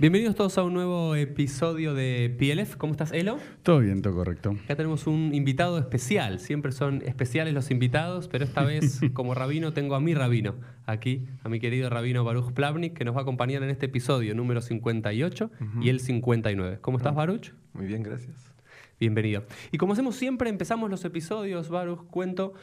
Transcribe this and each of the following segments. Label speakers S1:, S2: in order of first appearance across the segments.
S1: Bienvenidos todos a un nuevo episodio de PLF. ¿Cómo estás, Elo?
S2: Todo bien, todo correcto.
S1: Acá tenemos un invitado especial. Siempre son especiales los invitados, pero esta vez, como rabino, tengo a mi rabino aquí, a mi querido rabino Baruch Plavnik, que nos va a acompañar en este episodio número 58 y el 59. ¿Cómo estás, Baruch?
S3: Muy bien, gracias.
S1: Bienvenido. Y como hacemos siempre, empezamos los episodios, Baruch, cuento,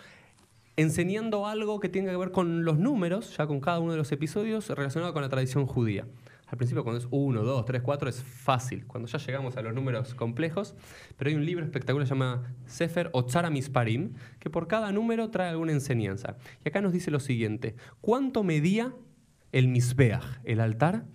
S1: enseñando algo que tenga que ver con los números, ya con cada uno de los episodios, relacionado con la tradición judía. Al principio cuando es 1, 2, 3, 4 es fácil, cuando ya llegamos a los números complejos, pero hay un libro espectacular que se llama Sefer Otzara Misparim, que por cada número trae alguna enseñanza. Y acá nos dice lo siguiente, ¿cuánto medía el Misbeach, el altar?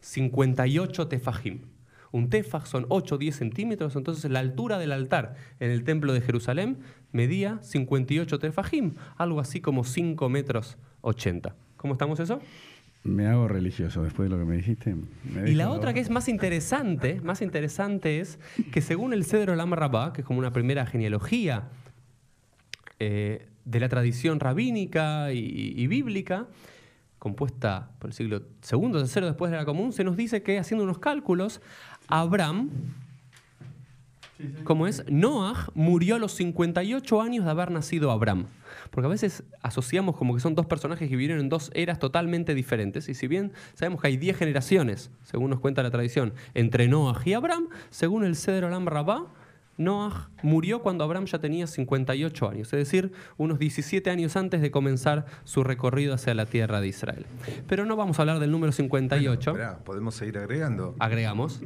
S1: 58 tefajim. Un tefaj son 8 o 10 centímetros, entonces la altura del altar en el templo de Jerusalén medía 58 tefajim, algo así como 5 metros 80. ¿Cómo estamos eso?
S2: Me hago religioso después de lo que me dijiste.
S1: y la otra que es más interesante, más interesante es que según el Cedro Lam Rabá, que es como una primera genealogía eh, de la tradición rabínica y, bíblica, compuesta por el siglo II, tercero después de la común, se nos dice que haciendo unos cálculos, Abraham, como es, Noah murió a los 58 años de haber nacido Abraham. Porque a veces asociamos como que son dos personajes que vivieron en dos eras totalmente diferentes. Y si bien sabemos que hay 10 generaciones, según nos cuenta la tradición, entre Noah y Abraham, según el Cedro Alam Rabá, Noah murió cuando Abraham ya tenía 58 años, es decir, unos 17 años antes de comenzar su recorrido hacia la tierra de Israel. Pero no vamos a hablar del número 58.
S3: ¿podemos seguir agregando?
S1: Agregamos.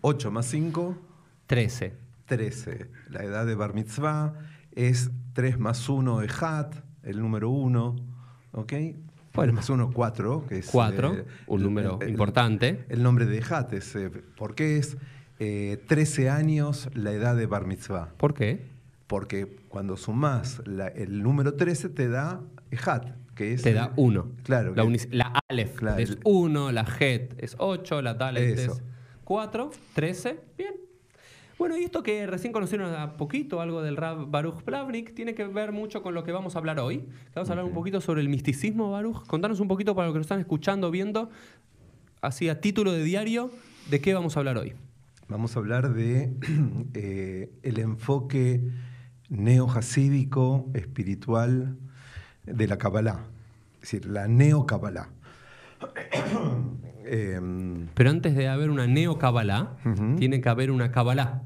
S3: 8 más 5.
S1: 13.
S3: 13. La edad de Bar Mitzvah es 3 más 1 Hat, el número 1, ¿ok?
S1: Bueno,
S3: más 1, 4, que es...
S1: 4, eh, un número importante.
S3: El, nombre de Hat es, eh, ¿por qué es 13 eh, años la edad de Bar Mitzvah?
S1: ¿Por qué?
S3: Porque cuando sumás el número 13 te da Hat, que es...
S1: Te da 1.
S3: Claro.
S1: La, la Aleph es 1, la Het es 8, la Dalet es 4, 13, bien. Bueno, y esto que recién conocieron a poquito, algo del Rab Baruch Plavnik, tiene que ver mucho con lo que vamos a hablar hoy. Vamos a hablar un poquito sobre el misticismo, Baruch. Contanos un poquito para los que nos están escuchando, viendo, así a título de diario, de qué vamos a hablar hoy.
S3: Vamos a hablar de eh, el enfoque neo-jasídico, espiritual de la Kabbalah, es decir, la neo-Kabbalah.
S1: Em, Pero antes de haber una neo-Kabbalah, tiene que haber una Kabbalah.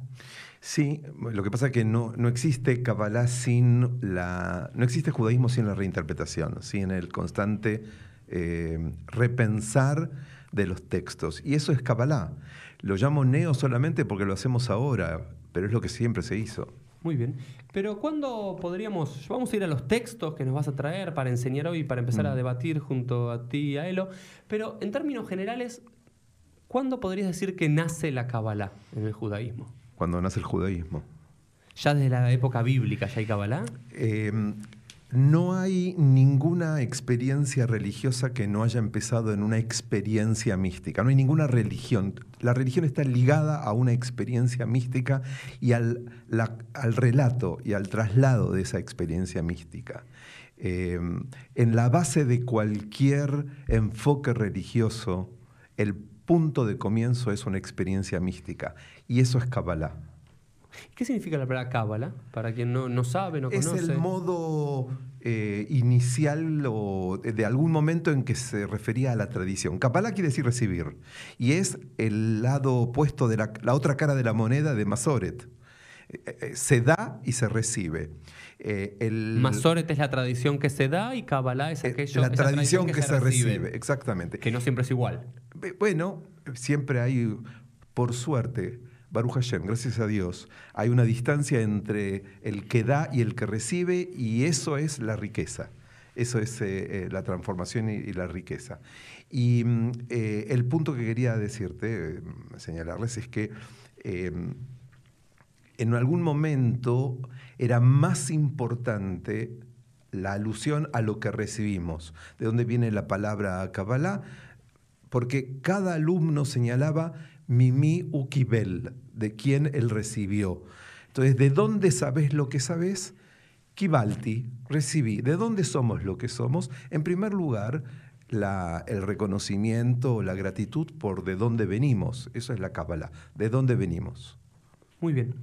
S3: Sí, lo que pasa es que no, no existe Kabbalah sin la. No existe judaísmo sin la reinterpretación, sin el constante eh, repensar de los textos. Y eso es Kabbalah. Lo llamo neo solamente porque lo hacemos ahora, pero es lo que siempre se hizo.
S1: Muy bien. Pero ¿cuándo podríamos, vamos a ir a los textos que nos vas a traer para enseñar hoy, para empezar a mm. debatir junto a ti y a Elo, pero en términos generales, ¿cuándo podrías decir que nace la Kabbalah en el judaísmo?
S3: Cuando nace el judaísmo.
S1: ¿Ya desde la época bíblica ya hay Kabbalah?
S3: Em, no hay ninguna experiencia religiosa que no haya empezado en una experiencia mística. No hay ninguna religión. La religión está ligada a una experiencia mística y al, al relato y al traslado de esa experiencia mística. Em, en la base de cualquier enfoque religioso, el punto de comienzo es una experiencia mística y eso es Kabbalah.
S1: ¿Qué significa la palabra Kabbalah? Para quien no, no sabe, no conoce.
S3: Es el modo eh, inicial o de algún momento en que se refería a la tradición. Kabbalah quiere decir recibir. Y es el lado opuesto de la, otra cara de la moneda de Masoret. Eh, eh, se da y se recibe.
S1: El, Masoret es la tradición que se da y Kabbalah es aquello
S3: la tradición, que, se, recibe. Exactamente.
S1: Que no siempre es igual.
S3: Bueno, siempre hay, por suerte, Baruch Hashem, gracias a Dios, hay una distancia entre el que da y el que recibe y eso es la riqueza. Eso es eh, eh, la transformación y, la riqueza. Y mm, eh, el punto que quería decirte, señalarles, es que en algún momento era más importante la alusión a lo que recibimos, de dónde viene la palabra Kabbalah, porque cada alumno señalaba Mimi Ukibel, de quien él recibió. Entonces, ¿de dónde sabes lo que sabes? Kibalti, recibí. ¿De dónde somos lo que somos? En primer lugar, el reconocimiento, la gratitud por de dónde venimos. Eso es la cábala, de dónde venimos.
S1: Muy bien.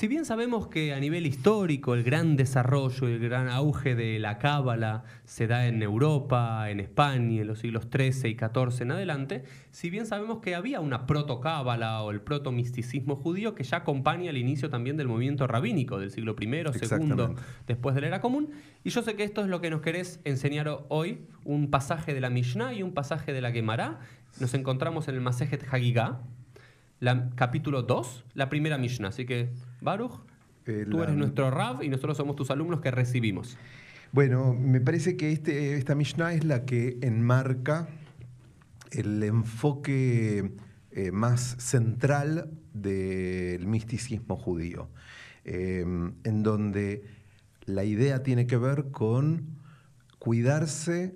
S1: Si bien sabemos que a nivel histórico el gran desarrollo y el gran auge de la cábala se da en Europa, en España, en los siglos XIII y XIV en adelante, si bien sabemos que había una proto-cábala o el proto-misticismo judío que ya acompaña el inicio también del movimiento rabínico del siglo I, segundo,
S3: Exactamente.
S1: después de la era común. Y yo sé que esto es lo que nos querés enseñar hoy, un pasaje de la Mishnah y un pasaje de la Gemara. Nos encontramos en el Masejet Hagigah, la, capítulo 2, la primera Mishnah. Así que, Baruch,
S3: Eh,
S1: tú
S3: la-
S1: eres nuestro Rav y nosotros somos tus alumnos que recibimos.
S3: Bueno, me parece que este, esta Mishnah es la que enmarca el enfoque eh, más central del misticismo judío, eh, en donde la idea tiene que ver con cuidarse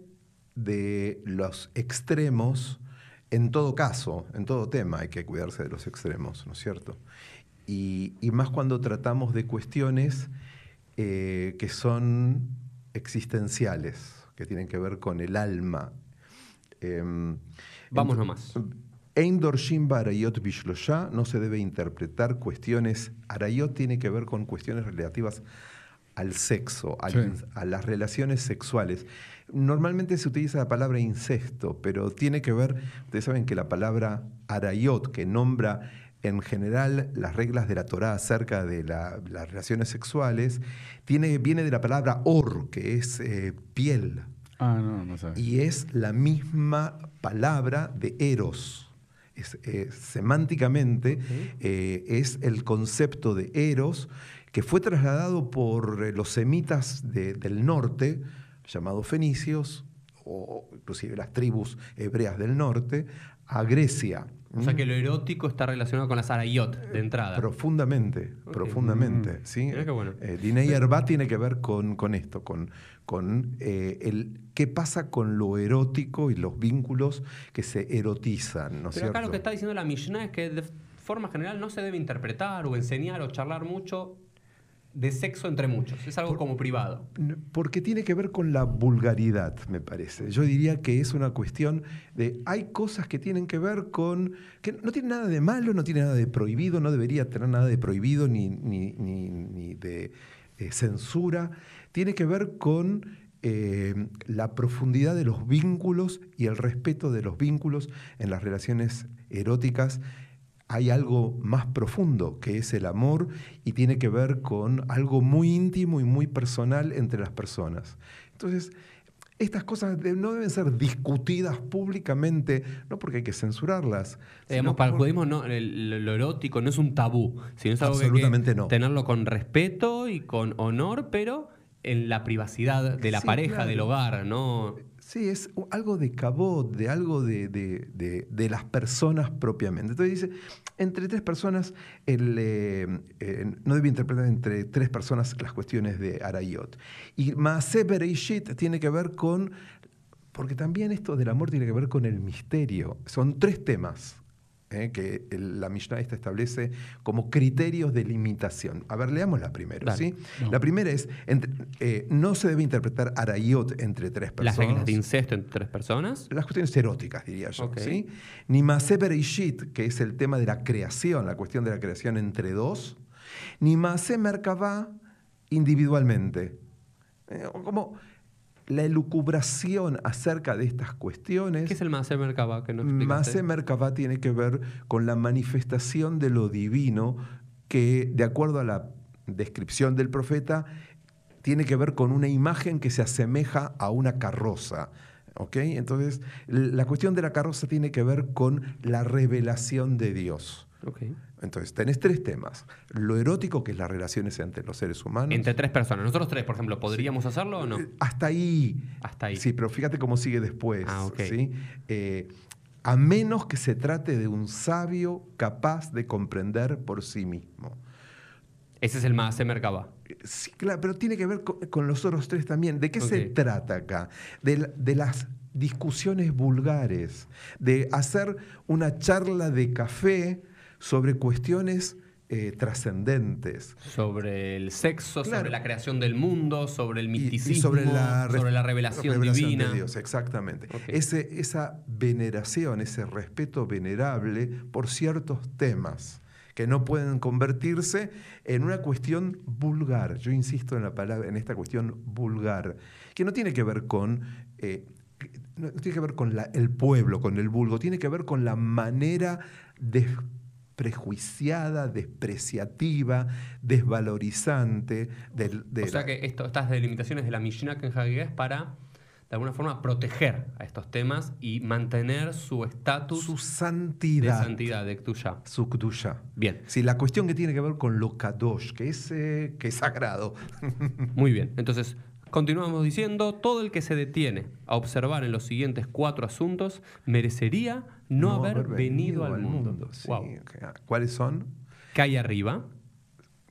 S3: de los extremos, en todo caso, en todo tema hay que cuidarse de los extremos, ¿no es cierto? Y, y más cuando tratamos de cuestiones eh, que son existenciales, que tienen que ver con el alma. Em,
S1: Vamos nomás.
S3: Ein dorshim ba arayot bishlosha no se debe interpretar cuestiones. Arayot tiene que ver con cuestiones relativas al sexo, al
S2: Sí.
S3: in- a las relaciones sexuales. Normalmente se utiliza la palabra incesto, pero tiene que ver, ustedes saben que la palabra arayot, que nombra en general las reglas de la Torá acerca de la- las relaciones sexuales, tiene, viene de la palabra or, que es eh, piel,
S2: Ah, no, no sabes.
S3: y es la misma palabra de eros. Es, eh, semánticamente eh, es el concepto de eros que fue trasladado por los semitas de- del norte, llamados fenicios, o inclusive las tribus hebreas del norte, a Grecia.
S1: O sea que lo erótico está relacionado con las arayot de entrada.
S3: Profundamente, profundamente.
S2: Mm.
S3: ¿sí?
S1: Qué bueno.
S3: Eh, Diney Herba tiene que ver con, con esto, con, con eh, el qué pasa con lo erótico y los vínculos que se erotizan, ¿no
S1: Pero acá
S3: cierto?
S1: lo que está diciendo la Mishnah es que de forma general no se debe interpretar o enseñar o charlar mucho de sexo entre muchos. Es algo como privado.
S3: Porque tiene que ver con la vulgaridad, me parece. Yo diría que es una cuestión de. Hay cosas que tienen que ver con. que no tiene nada de malo, no tiene nada de prohibido, no debería tener nada de prohibido ni, ni- ni- ni de eh, censura. Tiene que ver con eh, la profundidad de los vínculos y el respeto de los vínculos en las relaciones eróticas hay algo más profundo que es el amor y tiene que ver con algo muy íntimo y muy personal entre las personas. Entonces, estas cosas no deben ser discutidas públicamente, no porque hay que censurarlas.
S1: Digamos,
S3: sino
S1: para el judaísmo no, el- lo erótico no es un tabú, sino es algo que hay
S3: Absolutamente
S1: que
S3: no.
S1: tenerlo con respeto y con honor, pero en la privacidad de la
S3: Sí,
S1: pareja,
S3: claro.
S1: del hogar, ¿no?
S3: Sí, es algo de cabot, de algo de, de- de- de las personas propiamente. Entonces dice, entre tres personas, el, eh, eh, no debe interpretar entre tres personas las cuestiones de Arayot. Y Maaseh Bereishit tiene que ver con, porque también esto del amor tiene que ver con el misterio. Son tres temas eh, que el- la Mishnah esta establece como criterios de limitación. A ver, leámosla primero.
S1: Dale.
S3: ¿sí?
S2: No.
S3: La primera es, entre- eh, no se debe interpretar Arayot entre tres personas.
S1: Las reglas de incesto entre tres personas.
S3: Las cuestiones eróticas, diría yo.
S1: Ok.
S3: ¿sí? Ni Bereishit, que es el tema de la creación, la cuestión de la creación entre dos. Ni Maaseh Merkavá individualmente. Eh, como la elucubración acerca de estas cuestiones.
S1: ¿Qué es el Maser Merkaba? Que no?
S3: Maaseh Merkavá tiene que ver con la manifestación de lo divino que, de acuerdo a la descripción del profeta, tiene que ver con una imagen que se asemeja a una carroza. ¿ok? Entonces, la cuestión de la carroza tiene que ver con la revelación de Dios.
S1: Ok.
S3: Entonces, tenés tres temas. Lo erótico, que es las relaciones entre los seres humanos.
S1: Entre tres personas. Nosotros tres, por ejemplo, ¿podríamos hacerlo o no?
S3: Eh, Hasta ahí.
S1: Hasta ahí.
S3: Sí, pero fíjate cómo sigue después.
S1: Ah, ok.
S3: ¿sí? Eh, a menos que se trate de un sabio capaz de comprender por sí mismo.
S1: Ese es el Maser Merkaba.
S3: Eh, Sí, claro, pero tiene que ver con, con los otros tres también. ¿De qué se trata acá? De las discusiones vulgares, de hacer una charla de café sobre cuestiones eh, trascendentes.
S1: Sobre el sexo,
S3: Claro.
S1: sobre la creación del mundo, sobre el
S3: Y- y
S1: misticismo,
S3: sobre la, re-
S1: sobre la revelación, divina.
S3: de Dios, exactamente. Ese, esa veneración, ese respeto venerable por ciertos temas que no pueden convertirse en una cuestión vulgar. Yo insisto en la palabra, en esta cuestión vulgar, que no tiene que ver con eh, no tiene que ver con la- el pueblo, con el vulgo, tiene que ver con la manera desprejuiciada, despreciativa, desvalorizante del, de
S1: O sea
S3: la-
S1: que esto, estas delimitaciones de la Mishnah que en es para, de alguna forma, proteger a estos temas y mantener su estatus
S3: su
S1: de
S3: santidad,
S1: santidad, de Ktusha.
S3: su kedusha.
S1: Bien,
S3: Sí, la cuestión que tiene que ver con lo kadosh, que es, eh, que es sagrado.
S1: muy bien. Entonces, continuamos diciendo, todo el que se detiene a observar en los siguientes cuatro asuntos merecería no, haber, venido, al mundo.
S3: Sí,
S1: Wow.
S3: ok. ¿Cuáles son?
S1: Que hay arriba,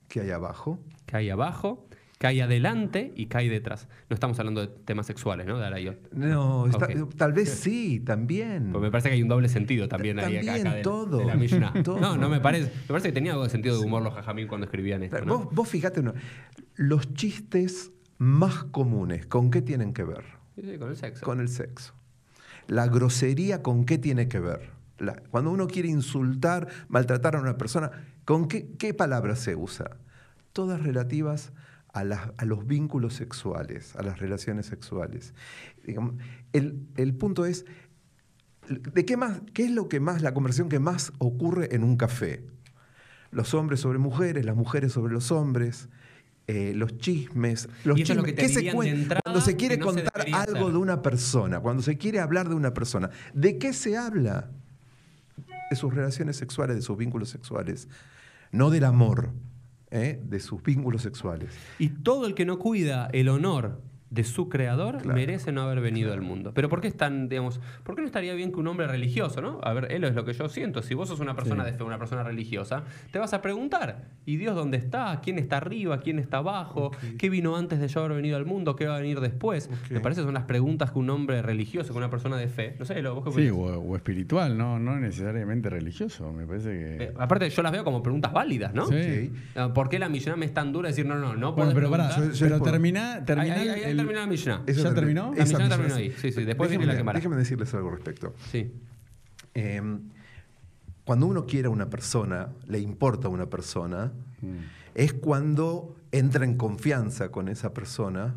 S3: ¿Qué hay abajo?
S1: que hay abajo, que hay adelante y que hay detrás. No estamos hablando de temas sexuales, ¿no? De Arayot.
S3: No, está-
S1: Ok.
S3: tal vez sí, también.
S1: Pues me parece que hay un doble sentido también, ahí acá,
S3: También,
S1: acá de,
S3: todo.
S1: de la Mishnah.
S3: Todo.
S1: No, no me parece. Me parece que tenía algo de sentido de humor los jajamín cuando escribían esto.
S3: Vos, vos fíjate, una- los chistes más comunes, ¿con qué tienen que ver?
S1: Sí, sí, con el sexo.
S3: Con el sexo. La grosería, ¿con qué tiene que ver? Cuando uno quiere insultar, maltratar a una persona, ¿con qué, qué palabra se usa? Todas relativas a, a los vínculos sexuales, a las relaciones sexuales. El, el punto es, ¿de qué, más, qué es lo que más, la conversación que más ocurre en un café? Los hombres sobre mujeres, las mujeres sobre los hombres, eh, los chismes. Los
S1: Y eso es lo
S3: chismes.
S1: que te
S3: ¿Qué se
S1: dirían de
S3: cuen-
S1: entrada
S3: Cuando se quiere
S1: no
S3: contar algo
S1: hacer.
S3: de una persona, cuando se quiere hablar de una persona, ¿de qué se habla? De sus relaciones sexuales, de sus vínculos sexuales, no del amor, ¿eh? de sus vínculos sexuales.
S1: Y todo el que no cuida el honor de su creador
S3: Claro.
S1: merece no haber venido al mundo. Pero ¿por qué es tan, digamos, por qué no estaría bien que un hombre religioso, ¿no? A ver, él es lo que yo siento. Si vos sos una persona
S2: Sí.
S1: de fe, una persona religiosa, te vas a preguntar, ¿y Dios dónde está? ¿Quién está arriba? ¿Quién está abajo? ¿Qué vino antes de yo haber venido al mundo? ¿Qué va a venir después? Me parece que son las preguntas que un hombre religioso, que una persona de fe, no sé, lo vos qué
S2: Sí, o, o espiritual, no, no necesariamente religioso. Me parece que.
S1: Eh, aparte, yo las veo como preguntas válidas, ¿no?
S2: Sí.
S1: Ah, ¿Por qué la Mishnah me es tan dura de decir, no, no, no
S2: Bueno, pero pará, pero
S3: por-
S2: termina, termina el-
S1: termina la Mishnah.
S2: ¿Ya terminó?
S1: La
S3: misma-
S1: terminó ahí. Sí, sí, después viene
S3: déjenme,
S1: la quemará.
S3: déjenme decirles algo al respecto.
S1: Sí.
S3: Eh, cuando uno quiere a una persona, le importa a una persona,
S2: Mm.
S3: es cuando entra en confianza con esa persona,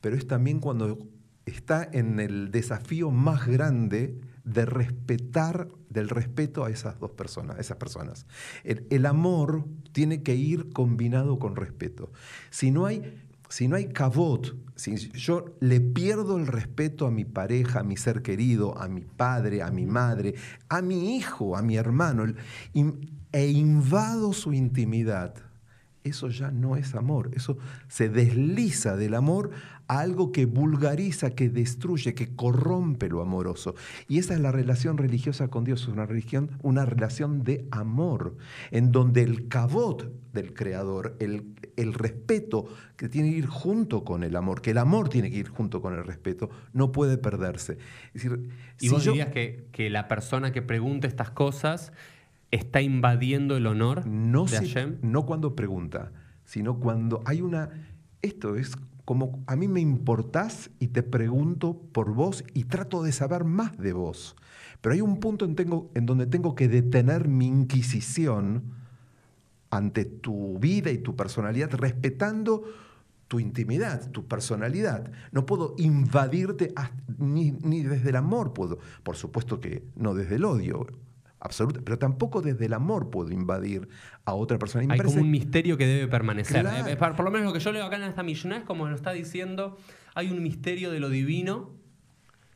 S3: pero es también cuando está en el desafío más grande de respetar, del respeto a esas dos personas, a esas personas. El, el amor tiene que ir combinado con respeto. Si no hay, si no hay cabot, si yo le pierdo el respeto a mi pareja, a mi ser querido, a mi padre, a mi madre, a mi hijo, a mi hermano, e invado su intimidad, eso ya no es amor, eso se desliza del amor a algo que vulgariza, que destruye, que corrompe lo amoroso. Y esa es la relación religiosa con Dios, es una, religión, una relación de amor, en donde el cabot del Creador, el, el respeto que tiene que ir junto con el amor, que el amor tiene que ir junto con el respeto, no puede perderse. Es decir,
S1: ¿Y
S3: si
S1: vos
S3: yo-
S1: dirías que, que la persona que pregunta estas cosas está invadiendo el honor
S3: no,
S1: de
S3: si-
S1: Hashem?
S3: no cuando pregunta, sino cuando hay una... Esto es como a mí me importás y te pregunto por vos y trato de saber más de vos. Pero hay un punto en, donde tengo que detener mi inquisición ante tu vida y tu personalidad, respetando tu intimidad, tu personalidad. No puedo invadirte ni, ni desde el amor puedo. Por supuesto que no desde el odio, absoluto, pero tampoco desde el amor puedo invadir a otra persona.
S1: Hay
S3: parece-
S1: como un misterio que debe permanecer.
S3: Claro.
S1: Eh, eh, por por lo menos lo que yo leo acá en esta Mishnah es como lo está diciendo, hay un misterio de lo divino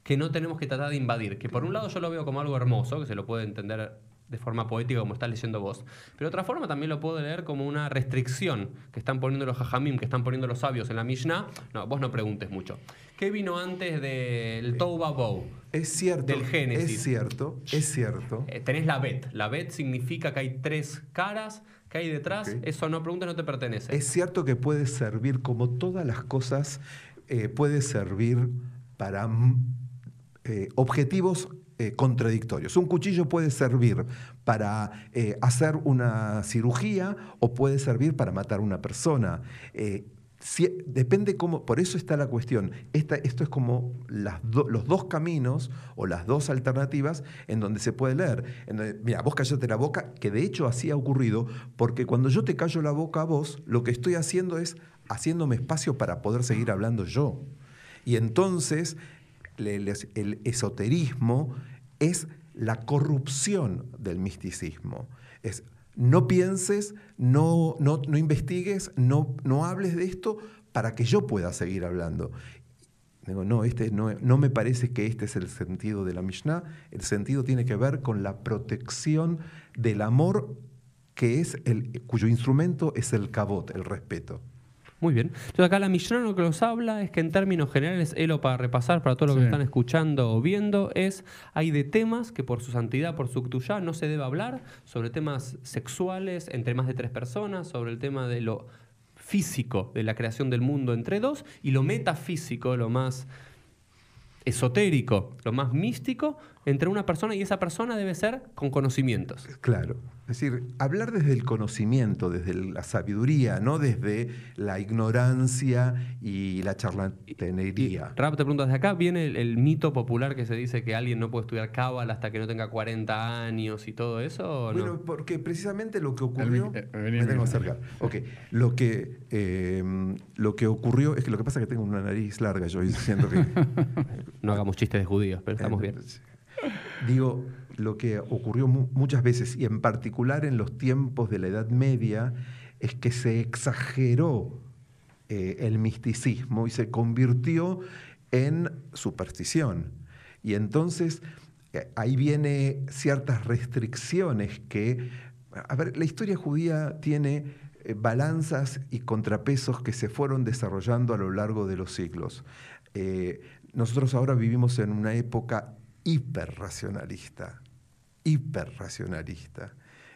S1: que no tenemos que tratar de invadir. Que por un lado yo lo veo como algo hermoso, que se lo puede entender de forma poética como estás leyendo vos. Pero de otra forma también lo puedo leer como una restricción que están poniendo los hajamim, que están poniendo los sabios en la Mishnah. No, vos no preguntes mucho. ¿Qué vino antes del Touba Bow?
S3: es cierto,
S1: del Génesis.
S3: es cierto, es cierto.
S1: Eh, tenés la bet. La bet significa que hay tres caras, que hay detrás. Eso no preguntes, no te pertenece.
S3: Es cierto que puede servir, como todas las cosas, eh, puede servir para mm, eh, objetivos eh. Un cuchillo puede servir para eh, hacer una cirugía o puede servir para matar a una persona. Eh, depende cómo, por eso está la cuestión. Esta- esto es como los dos caminos o las dos alternativas en donde se puede leer. Mira, vos callate la boca, que de hecho así ha ocurrido, porque cuando yo te callo la boca a vos, lo que estoy haciendo es haciéndome espacio para poder seguir hablando yo. Y entonces el esoterismo es la corrupción del misticismo. Es no pienses, no, no, no investigues, no, no hables de esto para que yo pueda seguir hablando. Digo, no, este no, no me parece que este es el sentido de la Mishnah. El sentido tiene que ver con la protección del amor que es el, cuyo instrumento es el cabot, el respeto.
S1: Muy bien. Entonces acá la Mishnah lo que nos habla es que en términos generales, Elo, para repasar para todos los que están escuchando o viendo, es hay de temas que por su santidad, por su Ktuyá, no se debe hablar, sobre temas sexuales entre más de tres personas, sobre el tema de lo físico de la creación del mundo entre dos y lo metafísico, lo más esotérico, lo más místico entre una persona y esa persona debe ser con conocimientos.
S3: Claro. Es decir, hablar desde el conocimiento, desde la sabiduría, no desde la ignorancia y la charlatanería.
S1: Rap, te pregunto, desde acá viene el, el mito popular que se dice que alguien no puede estudiar cábala hasta que no tenga 40 años y todo eso, ¿o no?
S3: Bueno, porque precisamente lo que ocurrió.
S2: eh,
S3: me tengo acercar. Ok. Lo que, eh, lo que ocurrió es que lo que pasa es que tengo una nariz larga, yo y siento que.
S1: No hagamos chistes de judíos, pero estamos bien.
S3: Digo, lo que ocurrió mu- muchas veces, y en particular en los tiempos de la Edad Media, es que se exageró eh, el misticismo y se convirtió en superstición. Y entonces eh, ahí viene ciertas restricciones que, a ver, la historia judía tiene eh, balanzas y contrapesos que se fueron desarrollando a lo largo de los siglos. Nosotros ahora vivimos en una época hiperracionalista, hiperracionalista,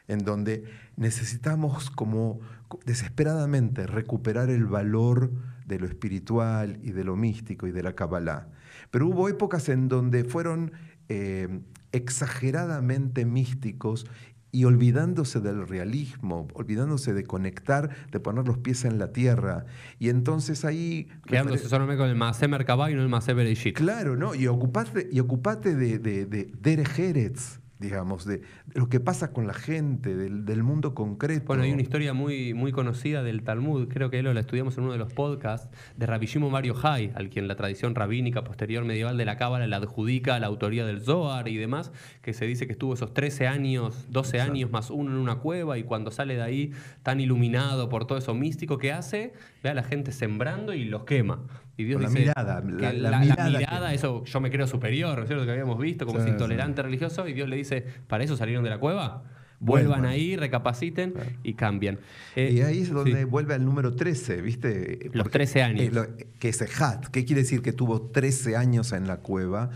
S3: en donde necesitamos como desesperadamente recuperar el valor de lo espiritual y de lo místico y de la Kabbalah. Pero hubo épocas en donde fueron eh, exageradamente místicos y olvidándose del realismo, olvidándose de conectar, de poner los pies en la tierra. Y entonces ahí...
S1: Quedándose solamente con el Masé Merkabah y no el Masé Bereshit.
S3: Claro, ¿no? Y ocupate, y ocupate de, de, de Eretz, digamos, de, de lo que pasa con la gente, del, del mundo concreto.
S1: Bueno, hay una historia muy, muy conocida del Talmud, creo que lo la estudiamos en uno de los podcasts, de Rabbi Shimon Mario Hay, al quien la tradición rabínica posterior medieval de la Cábala le adjudica la autoría del Zohar y demás, que se dice que estuvo esos 13 años, 12 años más uno en una cueva y cuando sale de ahí tan iluminado por todo eso místico que hace, ve a la gente sembrando y los quema. Y Dios
S3: la
S1: dice
S3: mirada, la- la
S1: la,
S3: mirada
S1: mirada,
S3: que-
S1: eso yo me creo superior, ¿no es cierto? Que habíamos visto, como
S2: Sí,
S1: es
S2: sí.
S1: intolerante religioso, y Dios le dice, ¿para eso salieron de la cueva? Vuelvan
S3: Vuelvan.
S1: ahí, recapaciten y cambian. Eh,
S3: y ahí es donde
S1: sí.
S3: vuelve al número 13, ¿viste?
S1: Los
S3: Porque,
S1: 13 años.
S3: eh, lo- que es Hat. ¿Qué quiere decir? Que tuvo 13 años en la cueva.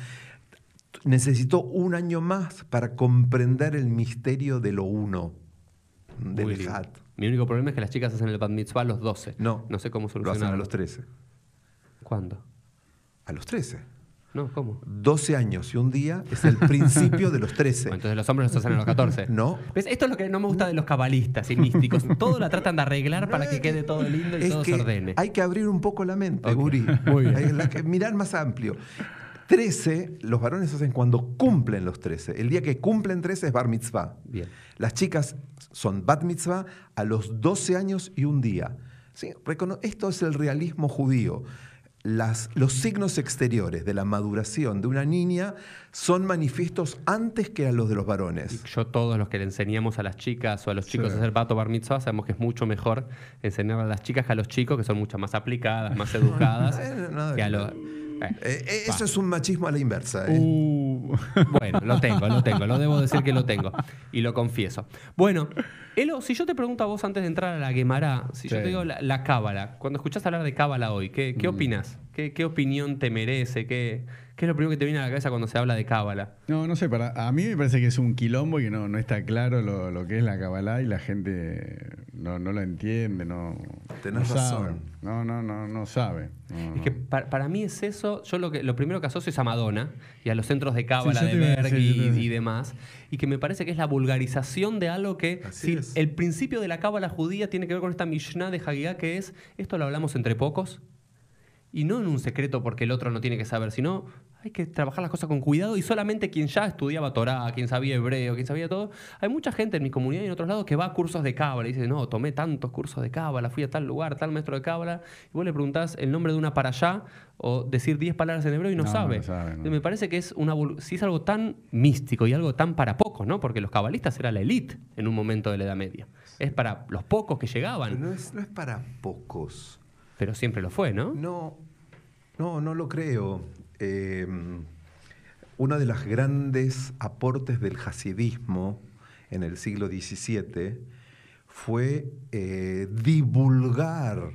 S3: Necesitó un año más para comprender el misterio de lo uno, del. Hat.
S1: Mi único problema es que las chicas hacen el bat mitzvah a los 12.
S3: No.
S1: No sé cómo
S3: Lo hacen
S1: solucionarlo.
S3: a los 13.
S1: ¿Cuándo?
S3: A los 13.
S1: No, ¿cómo?
S3: 12 años y un día es el principio de los 13.
S1: Bueno, entonces los hombres los hacen a los 14.
S3: No.
S1: ¿Ves? Esto es lo que no me gusta de los cabalistas y místicos. Todo la tratan de arreglar para que quede todo lindo y
S3: Es
S1: todo
S3: que
S1: se ordene.
S3: hay que abrir un poco la mente,
S1: Ok,
S3: Guri.
S1: muy bien.
S3: Hay que- mirar más amplio. 13, los varones hacen cuando cumplen los 13. El día que cumplen 13 es bar mitzvah.
S1: Bien.
S3: Las chicas son bat mitzvah a los 12 años y un día. ¿Sí? Esto es el realismo judío. Las- los signos exteriores de la maduración de una niña son manifiestos antes que a los de los varones.
S1: Yo todos los que le enseñamos a las chicas o a los chicos
S2: Sí.
S1: a hacer pato bar mitzvah sabemos que es mucho mejor enseñar a las chicas que a los chicos que son mucho más aplicadas, más educadas que a
S3: que
S1: los... Eh,
S3: Eh, eh, eso es un machismo a la inversa. ¿eh?
S2: Uh,
S1: Bueno, lo tengo, lo tengo, lo debo decir que lo tengo. Y lo confieso. Bueno, Elo, si yo te pregunto a vos antes de entrar a la Gemara, si yo te digo la, la cábala, cuando escuchás hablar de cábala hoy, ¿qué, qué opinas? ¿Qué, qué opinión te merece? ¿Qué, ¿Qué es lo primero que te viene a la cabeza cuando se habla de cábala?
S2: No, no sé, para, a mí me parece que es un quilombo y que no, no está claro lo, lo que es la Kabbalah y la gente no, no la entiende, no,
S3: Tenés
S2: no
S3: razón.
S2: sabe. No, no, no, no sabe. No,
S1: Es
S2: no.
S1: que pa- para, mí es eso, yo lo, que, lo primero que asocio es a Madonna y a los centros de cábala
S2: Sí,
S1: de Berg y, demás, y que me parece que es la vulgarización de algo que si el principio de la cábala judía tiene que ver con esta Mishnah de Hagigah que es, esto lo hablamos entre pocos, y no en un secreto porque el otro no tiene que saber, sino hay que trabajar las cosas con cuidado y solamente quien ya estudiaba Torah, quien sabía hebreo, quien sabía todo. Hay mucha gente en mi comunidad y en otros lados que va a cursos de cábala y dice, no, tomé tantos cursos de cábala, fui a tal lugar, tal maestro de cábala, y vos le preguntás el nombre de una para allá o decir 10 palabras en hebreo y no, sabe.
S2: lo sabe, no.
S1: Me parece que es una si es algo tan místico y algo tan para pocos, ¿no? Porque los cabalistas era la élite en un momento de la Edad Media. Es para los pocos que llegaban,
S3: no es, no es para pocos.
S1: pero siempre lo fue, ¿no?
S3: No, no, no lo creo. Eh, uno de los grandes aportes del hasidismo en el siglo XVII fue eh, divulgar,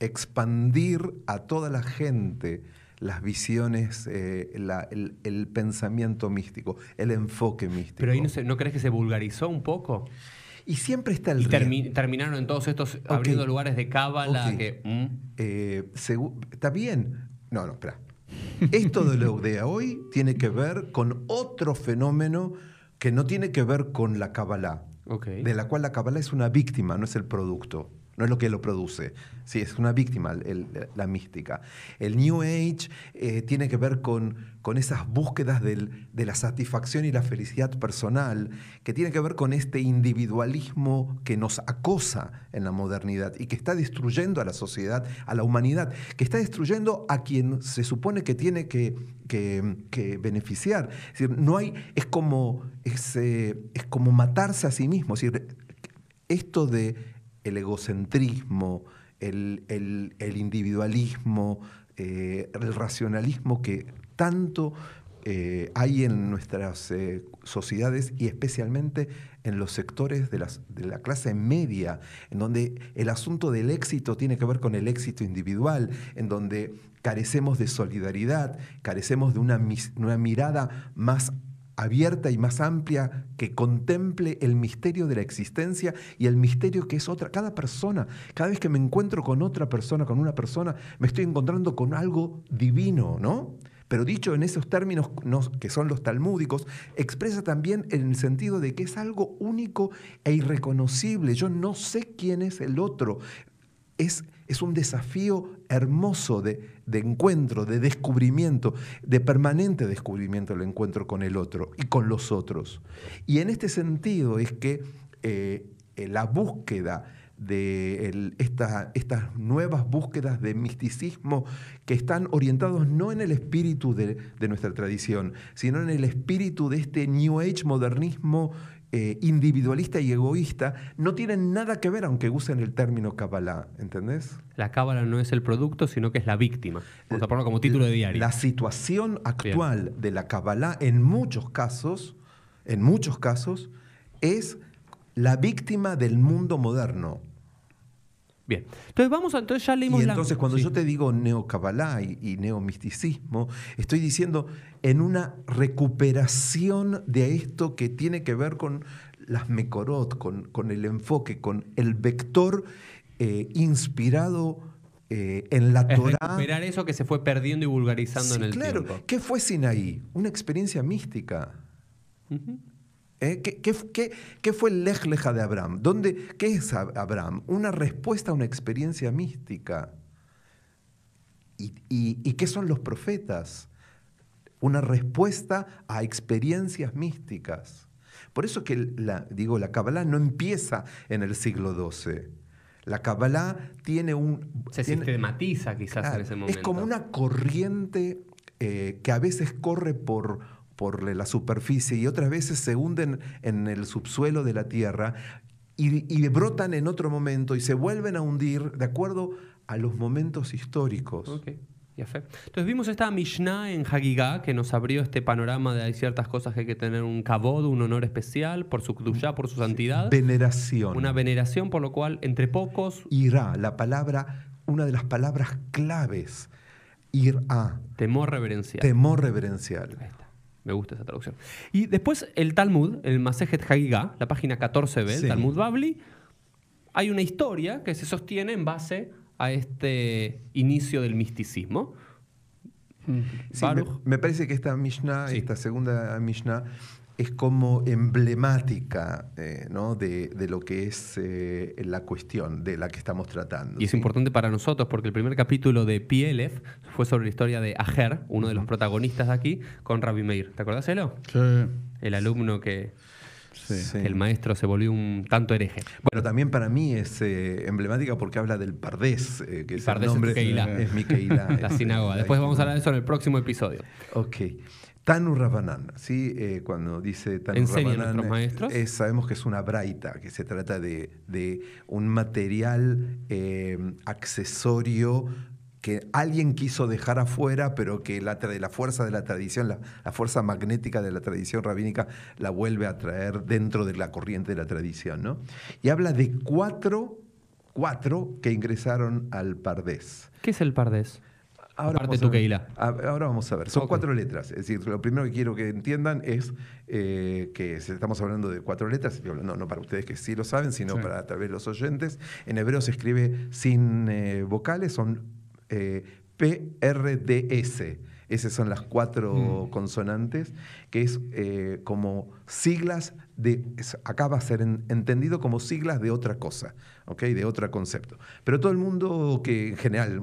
S3: expandir a toda la gente las visiones, eh, la- el, el pensamiento místico, el enfoque místico.
S1: Pero ahí no, se- ¿no crees que se vulgarizó un poco?
S3: y siempre está el
S1: Y termi- terminaron en todos estos abriendo lugares de cábala que... mm,
S3: Eh, ¿Está bien? No, no, espera. Esto de lo de hoy tiene que ver con otro fenómeno que no tiene que ver con la Kabbalah, de la cual la Kabbalah es una víctima, no es el producto, no es lo que lo produce. Sí, es una víctima la mística. El New Age eh, tiene que ver con, con esas búsquedas de la satisfacción y la felicidad personal, que tiene que ver con este individualismo que nos acosa en la modernidad y que está destruyendo a la sociedad, a la humanidad, que está destruyendo a quien se supone que tiene que, que- que beneficiar. Es no hay, es como, es, eh, es como matarse a sí mismo. Decir, esto de el egocentrismo, el, el- individualismo, eh, el racionalismo que tanto eh, hay en nuestras eh, sociedades y especialmente en los sectores de, de la clase media, en donde el asunto del éxito tiene que ver con el éxito individual, en donde carecemos de solidaridad, carecemos de una, una mirada más abierta y más amplia que contemple el misterio de la existencia y el misterio que es otra. Cada persona, cada vez que me encuentro con otra persona, con una persona, me estoy encontrando con algo divino, ¿no? Pero dicho en esos términos no- que son los talmúdicos, expresa también en el sentido de que es algo único e irreconocible. Yo no sé quién es el otro. Es, es un desafío hermoso de, encuentro, de descubrimiento, de permanente descubrimiento el encuentro con el otro y con los otros. Y en este sentido es que eh, eh, la búsqueda de estas nuevas búsquedas de misticismo que están orientados no en el espíritu de nuestra tradición, sino en el espíritu de este New Age modernismo eh, individualista y egoísta, no tienen nada que ver, aunque usen el término Kabbalah, ¿entendés?
S1: La cábala no es el producto, sino que es la víctima. Vamos a ponerlo como título de diario.
S3: La situación actual de la Kabbalah, en muchos casos, en muchos casos, es la víctima del mundo moderno.
S1: Bien. Entonces vamos a, entonces ya leímos
S3: Y
S1: la-
S3: entonces cuando
S1: sí.
S3: yo te digo neocabalá y, y neomisticismo, estoy diciendo en una recuperación de esto que tiene que ver con las mekorot, con, con el enfoque, con el vector eh, inspirado eh, en la
S1: es
S3: Torah.
S1: recuperar eso que se fue perdiendo y vulgarizando
S3: Sí,
S1: en el
S3: claro.
S1: tiempo.
S3: ¿Qué fue Sinaí? Una experiencia mística.
S1: Ujú.
S3: ¿Eh? ¿Qué, qué, qué- qué fue el Lech Leja de Abraham? ¿Dónde, ¿Qué es Ab- Abraham? Una respuesta a una experiencia mística. ¿Y, y- y qué son los profetas? Una respuesta a experiencias místicas. Por eso que la, digo, la Kabbalah no empieza en el siglo XII. La Kabbalah tiene un...
S1: Se
S3: tiene-
S1: sistematiza quizás
S3: Claro,
S1: en ese momento.
S3: Es como una corriente eh, que a veces corre por, por la superficie y otras veces se hunden en el subsuelo de la tierra y, y brotan en otro momento y se vuelven a hundir de acuerdo a los momentos históricos.
S1: Ok. Yafé. Entonces vimos esta Mishnah en Hagigah que nos abrió este panorama de hay ciertas cosas que hay que tener un kabod, un honor especial por su kdushá, por su santidad,
S3: Veneración.
S1: una veneración por lo cual entre pocos
S3: Irá, la palabra, una de las palabras claves. Irá,
S1: temor reverencial.
S3: temor reverencial.
S1: Ahí está. Me gusta esa traducción. Y después el Talmud, el Masejet Hagigah, la página 14b, el
S3: Sí.
S1: Talmud Babli, hay una historia que se sostiene en base a este inicio del misticismo.
S3: Sí, me, parece que esta Mishnah,
S1: Sí.
S3: esta segunda Mishnah, es como emblemática eh, ¿no? de, de lo que es eh, la cuestión de la que estamos tratando.
S1: Y es
S3: ¿sí?
S1: importante para nosotros porque el primer capítulo de Pielef fue sobre la historia de Ajer, uno de los protagonistas de aquí, con Rabbi Meir. ¿Te acordás, Elo?
S2: Sí,
S1: El alumno que,
S2: sí.
S3: Sí.
S1: que el maestro se volvió un tanto hereje.
S3: Bueno, también para mí es eh, emblemática porque habla del Pardés, eh, que es
S1: Pardés
S3: el
S1: es
S3: nombre.
S1: Keilah.
S3: Es mi.
S1: La sinagoga. Después vamos a hablar de eso en el próximo episodio.
S3: Ok. Tanu Rabanan, ¿sí? Eh, cuando dice Tanu
S1: Enseñan maestros.
S3: sabemos que es una braita, que se trata de, de un material eh, accesorio que alguien quiso dejar afuera, pero que la, la fuerza de la tradición, la, la fuerza magnética de la tradición rabínica la vuelve a traer dentro de la corriente de la tradición. ¿no? Y habla de cuatro, cuatro que ingresaron al Pardés.
S1: ¿Qué es el Pardés?
S3: Vamos
S1: tu
S3: a ver.
S1: Keilah.
S3: A- Ahora vamos a ver. Son cuatro letras. Es decir, lo primero que quiero que entiendan es eh, que estamos hablando de cuatro letras, no para ustedes que sí lo saben, sino
S2: Sí.
S3: para tal vez los oyentes. En hebreo se escribe sin eh, vocales, son eh, PRDS. Esas son las cuatro consonantes, que es eh, como siglas de. es- acá va a ser en- entendido como siglas de otra cosa, ¿ok? De otro concepto. Pero todo el mundo que en general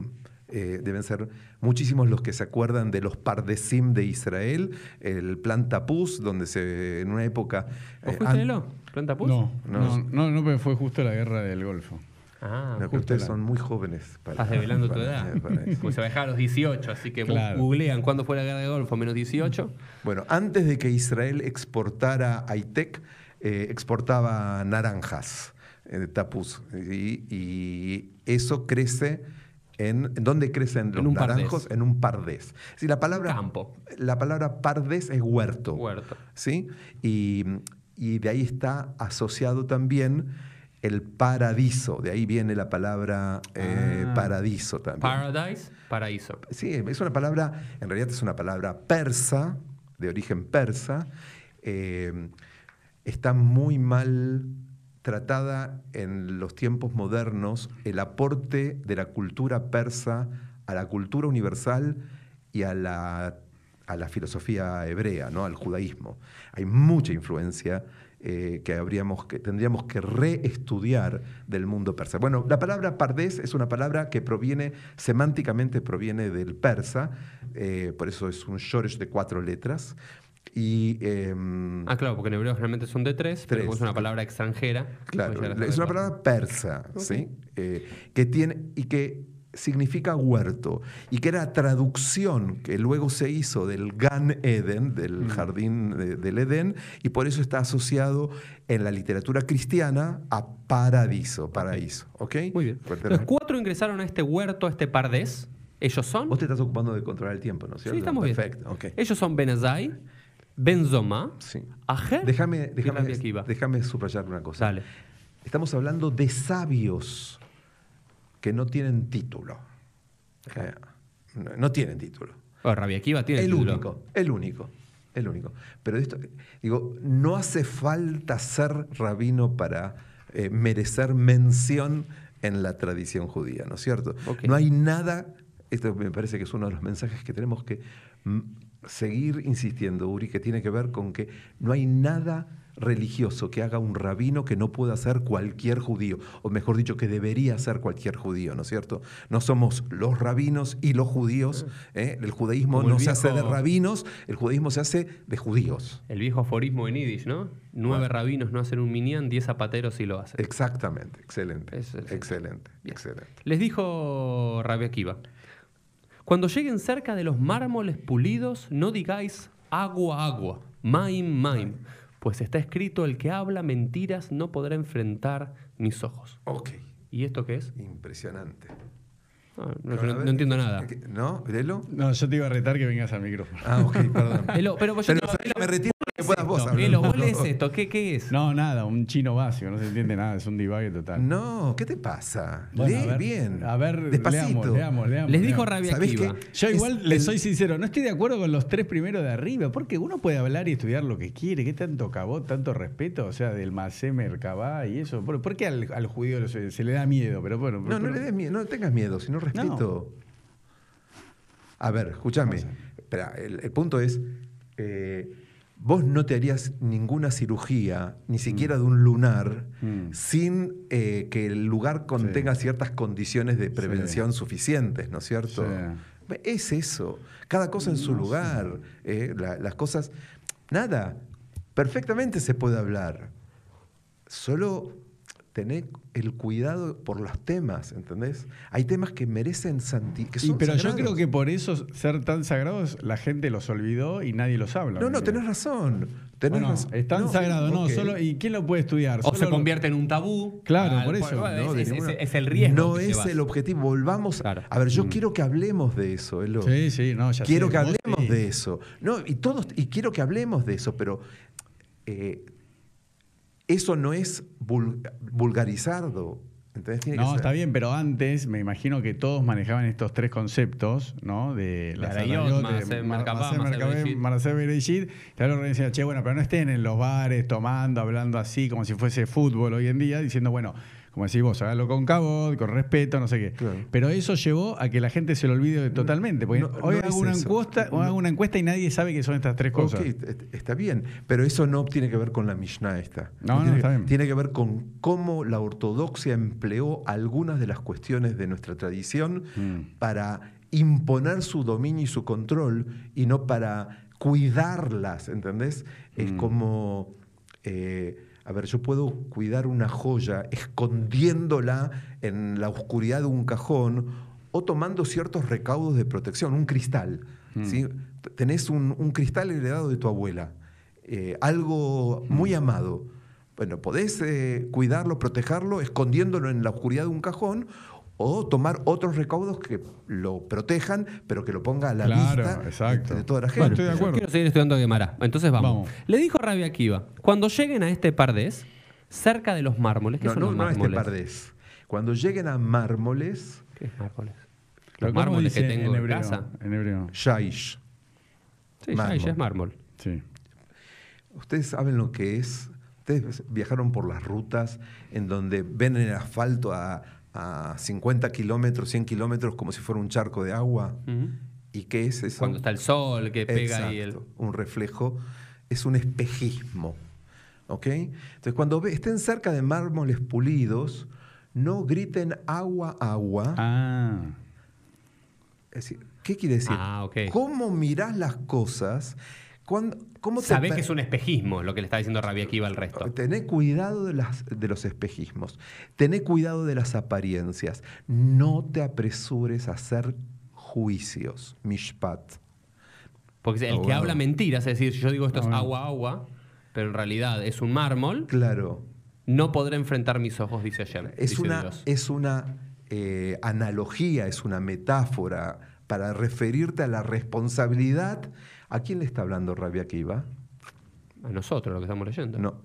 S3: eh, deben ser muchísimos los que se acuerdan de los Pardesim de Israel, el plan Tapuz, donde se, en una época...
S1: ¿Vos
S3: eh,
S1: fuiste,
S3: an-
S1: Elo? ¿Planta Puz?
S2: No,
S3: No.
S2: no, no, no, porque fue justo la guerra del Golfo.
S1: Ah,
S3: no, pero ustedes
S2: la-
S3: son muy jóvenes. Para,
S1: Estás revelando tu edad.
S3: para.
S1: Pues se va a los 18, así que
S2: Claro.
S1: googlean cuándo fue la guerra de Golfo, menos 18.
S3: Bueno, antes de que Israel exportara Aitec, eh, exportaba naranjas, eh, Tapuz. Y, y eso crece en... ¿en ¿Dónde crecen los
S1: En un pardés.
S3: naranjos? En un pardés. Sí, la palabra,
S1: Campo.
S3: La palabra pardés es huerto.
S1: Huerto.
S3: ¿sí? Y, y de ahí está asociado también el paradiso. De ahí viene la palabra eh,
S2: Ah.
S3: paradiso también.
S1: Paradise, paraíso.
S3: Sí, es una palabra, en realidad es una palabra persa, de origen persa. eh, está muy mal tratada en los tiempos modernos el aporte de la cultura persa a la cultura universal y a la, a la filosofía hebrea, ¿no? al judaísmo. Hay mucha influencia eh, que, habríamos, que tendríamos que reestudiar del mundo persa. Bueno, la palabra pardés es una palabra que proviene, semánticamente proviene del persa, eh, por eso es un shoresh de cuatro letras. Y, em,
S1: Ah, claro, porque en hebreo generalmente son de tres, pero
S3: Tres.
S1: es una palabra extranjera.
S3: Claro, es una palabra persa, ¿sí? Eh, que tiene y que significa huerto y que era traducción que luego se hizo del Gan Eden,
S1: Mm.
S3: del jardín de- del Edén, y por eso está asociado en la literatura cristiana a paradiso, paraíso, ¿ok?
S1: Muy bien. Los cuatro ingresaron a este huerto, a este pardés. Ellos son.
S3: Vos te estás ocupando de controlar el tiempo, ¿no es cierto?
S1: Sí, estamos bien.
S3: Perfecto, ok.
S1: Ellos son Benazai, Benzoma,
S3: Sí.
S1: Ajer
S3: Déjame, déjame, déjame subrayar una cosa.
S1: Dale.
S3: Estamos hablando de sabios que no tienen título. Eh, no- tienen título.
S1: Bueno, Rabbi Akiva tiene
S3: el
S1: título.
S3: único, el único, el único. Pero esto, digo, no hace falta ser rabino para eh, merecer mención en la tradición judía, ¿no es cierto? No hay nada, esto me parece que es uno de los mensajes que tenemos que mm, seguir insistiendo, Uri, que tiene que ver con que no hay nada religioso que haga un rabino que no pueda hacer cualquier judío, o mejor dicho, que debería ser cualquier judío, ¿no es cierto? No somos los rabinos y los judíos, ¿eh? el judaísmo
S1: el
S3: no se hace de rabinos, el judaísmo se hace de judíos.
S1: El viejo aforismo en Yiddish, ¿no? Nueve rabinos no hacen un minyan, diez zapateros sí lo hacen.
S3: Exactamente, excelente,
S1: Es
S3: excelente,
S1: Bien.
S3: excelente.
S1: Les dijo Rabbi Akiva, cuando lleguen cerca de los mármoles pulidos, no digáis agua, agua, maim, maim, pues está escrito, el que habla mentiras no podrá enfrentar mis ojos.
S3: Ok,
S1: ¿Y esto qué es?
S3: impresionante.
S1: No, no, yo no- no entiendo nada.
S3: ¿No? ¿Lelo?
S2: No, yo te iba a retar que vengas al micrófono.
S3: Ah, ok, perdón.
S1: Elo, pero yo
S3: Pero,
S1: te-
S3: me retiro puedas vos
S1: esto? ¿Qué, qué es?
S2: No, nada, un chino básico, no se entiende nada, es un divague total.
S3: No, ¿qué te pasa?
S2: Bueno,
S3: Lee
S2: a ver,
S3: bien.
S2: A ver,
S3: despacito.
S2: leamos, leamos, leamos.
S1: Les dijo
S2: leamos.
S1: Rabia
S3: ¿Sabés
S1: Akiva.
S3: qué?
S2: Yo
S3: Es
S2: igual les
S3: el-
S2: soy sincero, no estoy de acuerdo con los tres primeros de arriba, porque uno puede hablar y estudiar lo que quiere, ¿qué tanto cabot, tanto respeto? O sea, del Masé Merkabá y eso. ¿Por, por qué al, al judío se, se le da miedo? Pero bueno,
S3: No, no le des miedo, no tengas miedo, sino respeto. A ver, escúchame. Espera, el, el punto es, eh, vos no te harías ninguna cirugía, ni siquiera de un lunar,
S2: Mm.
S3: sin eh, que el lugar contenga ciertas condiciones de prevención suficientes, ¿no es cierto?
S2: Sí.
S3: Es eso. Cada cosa en su lugar. eh, la- las cosas. Nada. Perfectamente se puede hablar. Solo tener el cuidado por los temas, ¿entendés? Hay temas que merecen santi que
S2: Y,
S3: son
S2: pero yo creo que por eso ser tan sagrados la gente los olvidó y nadie los habla.
S3: No, no,
S2: ¿me
S3: tenés razón. Tenés
S2: Bueno,
S3: razón.
S2: es tan
S3: No,
S2: sagrado, no, solo, ¿y quién lo puede estudiar?
S1: O
S2: Solo
S1: se
S2: lo-
S1: convierte en un tabú.
S2: Claro,
S1: Al-
S2: por eso.
S1: bueno,
S3: No,
S1: es, el riesgo.
S3: No
S1: que
S3: es el objetivo. Volvamos.
S1: Claro.
S3: A ver, yo
S2: Mm.
S3: quiero que hablemos de eso, Elo.
S2: Sí, sí, no, ya
S3: quiero
S2: sé,
S3: que hablemos
S2: sí.
S3: de eso. No, y todos, y quiero que hablemos de eso, pero eh, eso no es vul- vulgarizarlo. Entonces tiene que
S2: No,
S3: ser-
S2: está bien, pero antes me imagino que todos manejaban estos tres conceptos, ¿no? De la.
S1: Maaseh Bereshit.
S2: Y ahora decía, che, bueno, pero no estén en los bares tomando, hablando así, como si fuese fútbol hoy en día, diciendo, bueno, como decís vos, hágalo con cabot, con respeto, no sé qué.
S3: Claro.
S2: Pero eso llevó a que la gente se lo olvide totalmente. Porque
S3: No,
S2: hoy
S3: no
S2: hago una, encuesta,
S3: No.
S2: hago una encuesta y nadie sabe que son estas tres cosas.
S3: Está bien, pero eso no tiene que ver con la Mishnah esta.
S2: No, no,
S3: tiene,
S2: está bien.
S3: tiene que ver con cómo la ortodoxia empleó algunas de las cuestiones de nuestra tradición
S2: Mm.
S3: para imponer su dominio y su control y no para cuidarlas, ¿entendés? Es
S2: Mm.
S3: como, eh, a ver, yo puedo cuidar una joya escondiéndola en la oscuridad de un cajón o tomando ciertos recaudos de protección, un cristal.
S2: Mm.
S3: ¿sí? Tenés un, un cristal heredado de tu abuela, eh, algo
S2: Mm.
S3: muy amado. Bueno, podés eh, cuidarlo, protegerlo, escondiéndolo en la oscuridad de un cajón o tomar otros recaudos que lo protejan, pero que lo ponga a la
S2: Claro,
S3: vista de-
S2: exacto.
S3: de toda la
S2: Bueno,
S3: gente.
S2: estoy de
S1: Yo
S2: acuerdo.
S1: quiero seguir estudiando Gemara. Entonces vamos.
S2: Vamos.
S1: Le dijo Rabia Akiva, cuando lleguen a este pardés, cerca de los mármoles, ¿qué
S3: No,
S1: son
S3: no,
S1: los
S3: no a este
S1: mármoles?
S3: pardés. Cuando lleguen a mármoles,
S1: ¿Qué es mármoles? Los
S2: ¿cómo
S1: mármoles que tengo
S2: en
S1: en
S2: hebreo?
S1: casa.
S2: En hebreo.
S3: Shaish.
S1: Sí,
S3: Mármol.
S1: ya es mármol.
S2: Sí.
S3: Ustedes saben lo que es. Ustedes viajaron por las rutas en donde ven el asfalto a, a 50 kilómetros, 100 kilómetros, como si fuera un charco de agua. ¿Y qué es eso?
S1: Cuando está el sol que pega ahí el...
S3: Exacto, un reflejo. Es un espejismo. ¿Ok? Entonces, cuando estén cerca de mármoles pulidos, no griten agua, agua.
S2: Ah.
S3: Es decir, ¿Qué quiere decir?
S1: Ah, ok.
S3: ¿Cómo mirás las cosas? ¿Cómo te
S1: Sabés que es un espejismo lo que le está diciendo Rabia Akiva al resto.
S3: Tené cuidado de, las, de los espejismos. Tené cuidado de las apariencias. No te apresures a hacer juicios. Mishpat.
S1: Porque el que habla mentiras, es decir, si yo digo esto es
S2: bueno.
S1: agua, agua, pero en realidad es un mármol,
S3: Claro.
S1: no podré enfrentar mis ojos, dice Hashem.
S3: Es
S1: dice
S3: una,
S1: Dios.
S3: es una eh, analogía, es una metáfora para referirte a la responsabilidad. ¿A quién le está hablando Rabia Akiva?
S1: A nosotros lo que estamos leyendo.
S3: No.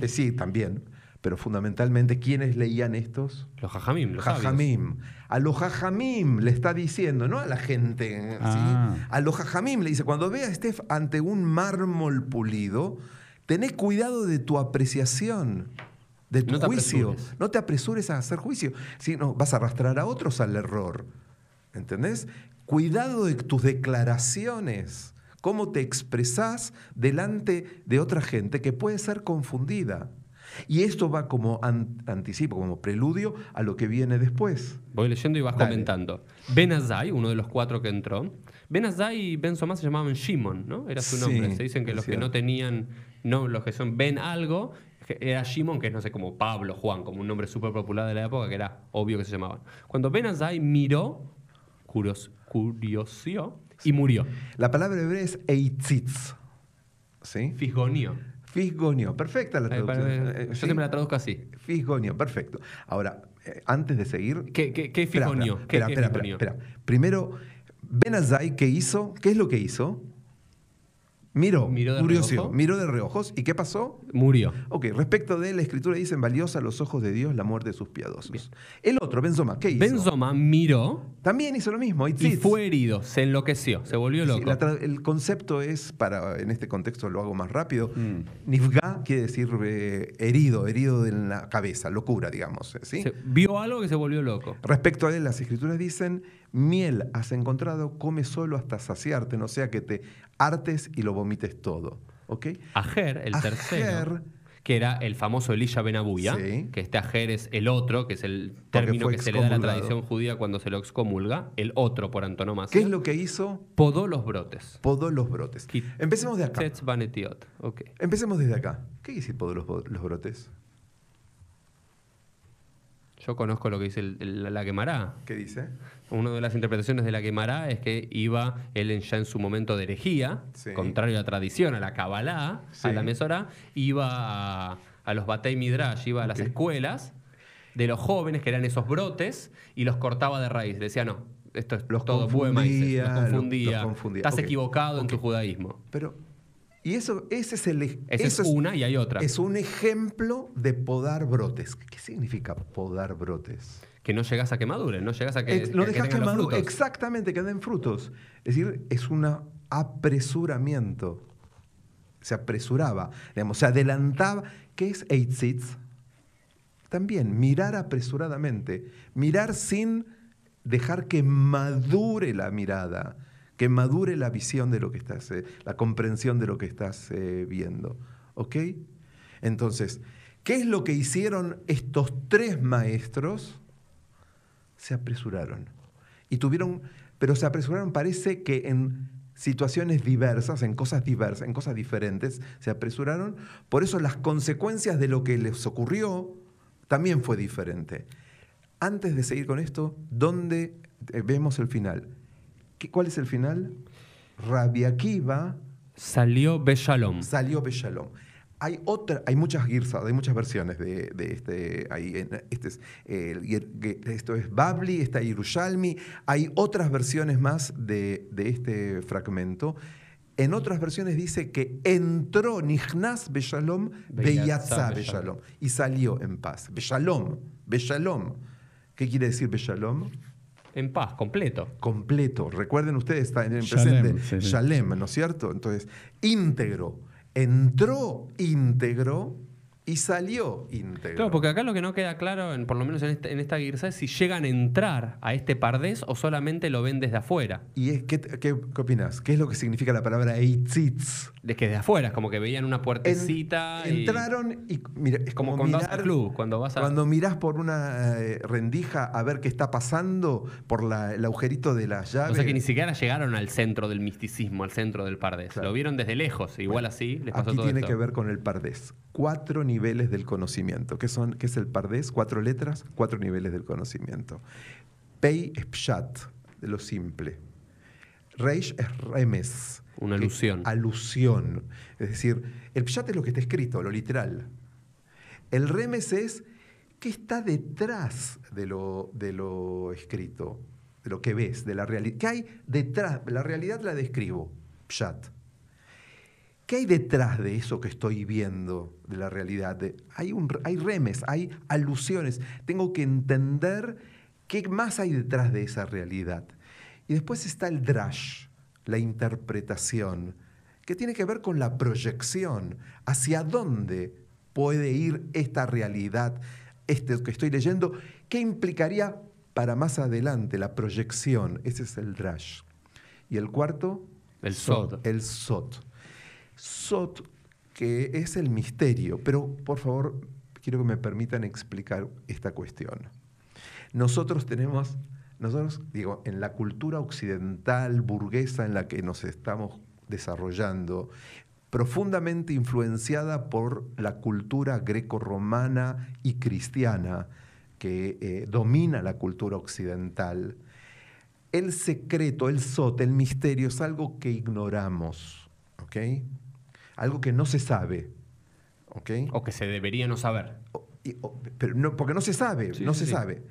S3: Eh, sí, también. Pero fundamentalmente, ¿quiénes leían estos?
S1: Los jajamim, los.
S3: Jajamim. A los jajamim le está diciendo, no a la gente. ¿sí?
S2: Ah.
S3: A los jajamim le dice, cuando veas estés ante un mármol pulido, tenés cuidado de tu apreciación, de tu
S1: No
S3: juicio.
S1: apresures.
S3: No te apresures a hacer juicio. Si no, vas a arrastrar a otros al error. ¿Entendés? Cuidado de tus declaraciones. Cómo te expresás delante de otra gente que puede ser confundida. Y esto va como an- anticipo, como preludio a lo que viene después.
S1: Voy leyendo y vas
S3: Dale.
S1: comentando. Ben Azai, uno de los cuatro que entró. Ben Azai y Ben Somá se llamaban Shimon, ¿no? Era su
S3: Sí,
S1: nombre. Se dicen que los que no tenían, no, los que son Ben algo, era Shimon, que es no sé, como Pablo, Juan, como un nombre súper popular de la época, que era obvio que se llamaban. Cuando Ben Azai miró, curios, curiosió, y murió.
S3: La palabra hebrea es eitzitz. ¿Sí?
S1: Fisgonio.
S3: Fisgonio. Perfecta la traducción.
S1: para-
S3: Eh,
S1: Yo
S3: ¿sí?
S1: siempre la traduzco así.
S3: Fisgonio, perfecto. Ahora, eh, antes de seguir.
S1: ¿Qué, qué, qué
S3: Espera,
S1: fijonió?
S3: espera,
S1: ¿Qué-
S3: espera, espera, espera. Primero, Ben Azai, ¿qué hizo? ¿Qué es lo que hizo? Miró,
S1: Miró de
S3: miró de reojos. ¿Y qué pasó?
S1: Murió.
S3: Ok, respecto de él, la escritura dice, valiosa a los ojos de Dios la muerte de sus piadosos. El otro, Benzoma, ¿qué hizo?
S1: Benzoma miró
S3: También hizo lo mismo.
S1: y fue herido, se enloqueció, se volvió
S3: Sí,
S1: loco.
S3: la el concepto es, para en este contexto lo hago más rápido,
S2: Mm.
S3: nifga quiere decir eh, herido, herido en la cabeza, locura, digamos. ¿sí?
S1: Se- vio algo que se volvió loco.
S3: Respecto a él, las escrituras dicen, miel has encontrado, come solo hasta saciarte, no sea que te hartes y lo vomites todo. ¿Ok?
S1: Ajer, el
S3: Ajer.
S1: tercero, que era el famoso Elisha Ben Abuya,
S3: Sí.
S1: que este Ajer es el otro, que es el término que se le da a la tradición judía cuando se lo excomulga, el otro por antonomasia.
S3: ¿Qué es lo que hizo?
S1: Podó los brotes.
S3: Podó los brotes. Empecemos de acá.
S1: Tetz banetiot. Ok.
S3: Empecemos desde acá. ¿Qué quiere decir podó los, los brotes?
S1: Yo conozco lo que dice el- el- la Gemara.
S3: ¿Qué dice?
S1: Una de las interpretaciones de la Gemara es que iba él ya en su momento de herejía,
S3: Sí.
S1: contrario a la tradición, a la Kabbalah,
S3: Sí.
S1: a la Mesorá, iba a, a los Batei Midrash, iba a las escuelas de los jóvenes, que eran esos brotes, y los cortaba de raíz. Decía, no, esto es
S3: Los
S1: todo bue maíces",
S3: confundía,
S1: los confundía.
S3: los confundía.
S1: Estás equivocado en tu judaísmo.
S3: Pero, y eso, ese es el...
S1: Esa
S3: eso
S1: es una y hay otra.
S3: Es un ejemplo de podar brotes. ¿Qué significa podar brotes?
S1: Que no llegas a que maduren, no llegas a que,
S3: no
S1: que-
S3: dejas que
S1: tengan los
S3: madu-
S1: frutos.
S3: Exactamente, que den frutos. Es decir, es un apresuramiento. Se apresuraba, digamos, se adelantaba. ¿Qué es Eitzitz? También, mirar apresuradamente. Mirar sin dejar que madure la mirada, que madure la visión de lo que estás, eh, la comprensión de lo que estás eh, viendo. ¿Ok? Entonces, ¿qué es lo que hicieron estos tres maestros? se apresuraron. Y tuvieron, pero se apresuraron, parece que en situaciones diversas, en cosas diversas, en cosas diferentes, se apresuraron. Por eso las consecuencias de lo que les ocurrió también fue diferente. Antes de seguir con esto, ¿dónde eh, vemos el final? ¿Qué- ¿Cuál es el final? Rabbi Akiva
S1: Salió Beshalom.
S3: salió Beshalom. Hay otra, hay muchas girsas, hay muchas versiones de, de este. en- este es, eh, esto es Babli, está Yerushalmi. Hay otras versiones más de, de este fragmento. En otras versiones dice que entró Nichnas Beshalom,
S1: Beyatza. Beshalom.
S3: Y salió en paz. Beshalom, Beshalom. ¿Qué quiere decir Beshalom?
S1: En paz, completo.
S3: completo. Recuerden ustedes, está en el
S2: Shalem,
S3: presente,
S2: sí, sí.
S3: Shalem, ¿no es cierto? Entonces, íntegro. Entró íntegro y salió íntegro.
S1: Claro, porque acá lo que no queda claro, en- por lo menos en esta, en esta guirza, es si llegan a entrar a este pardés o solamente lo ven desde afuera.
S3: ¿Y es- qué, qué, qué opinas? ¿Qué es lo que significa la palabra eitzitz?
S1: De que desde afuera, es como que veían una
S3: En-
S1: puertecita. y-
S3: entraron y mira, es
S1: Como
S3: como,
S1: cuando vas
S3: mirar,
S1: al club, cuando vas a-
S3: cuando mirás por una eh, rendija a ver qué está pasando por la- el agujerito de la llave.
S1: O sea que ni siquiera llegaron al centro del misticismo, al centro del pardés.
S3: Claro.
S1: Lo vieron desde lejos. Igual así les pasó
S3: Aquí
S1: todo
S3: tiene
S1: esto.
S3: que ver con el pardés. Cuatro niveles del conocimiento. ¿Qué, son, ¿Qué es el pardés? Cuatro letras, cuatro niveles del conocimiento. Pei es pshat, de lo simple. Reish es remes.
S1: Una alusión.
S3: Alusión. Es decir, el pshat es lo que está escrito, lo literal. El remes es qué está detrás de lo, de lo escrito, de lo que ves, de la realidad. ¿Qué hay detrás? La realidad la describo, pshat. ¿Qué hay detrás de eso que estoy viendo de la realidad? De- hay, un, hay remes, hay alusiones. Tengo que entender qué más hay detrás de esa realidad. Y después está el drash, la interpretación, que tiene que ver con la proyección. ¿Hacia dónde puede ir esta realidad, este que estoy leyendo? ¿Qué implicaría para más adelante la proyección? Ese es el drash. Y el cuarto,
S1: El sod.
S3: el sot. Sot, que es el misterio, pero por favor, quiero que me permitan explicar esta cuestión. Nosotros tenemos, nosotros, digo, en la cultura occidental, burguesa en la que nos estamos desarrollando, profundamente influenciada por la cultura greco-romana y cristiana que eh, domina la cultura occidental, el secreto, el sot, el misterio es algo que ignoramos, ¿ok? Algo que no se sabe, ¿ok?
S1: O que se debería no saber.
S3: y- o- pero no, porque no se sabe,
S1: Sí,
S3: no
S1: sí,
S3: se
S1: sí.
S3: sabe.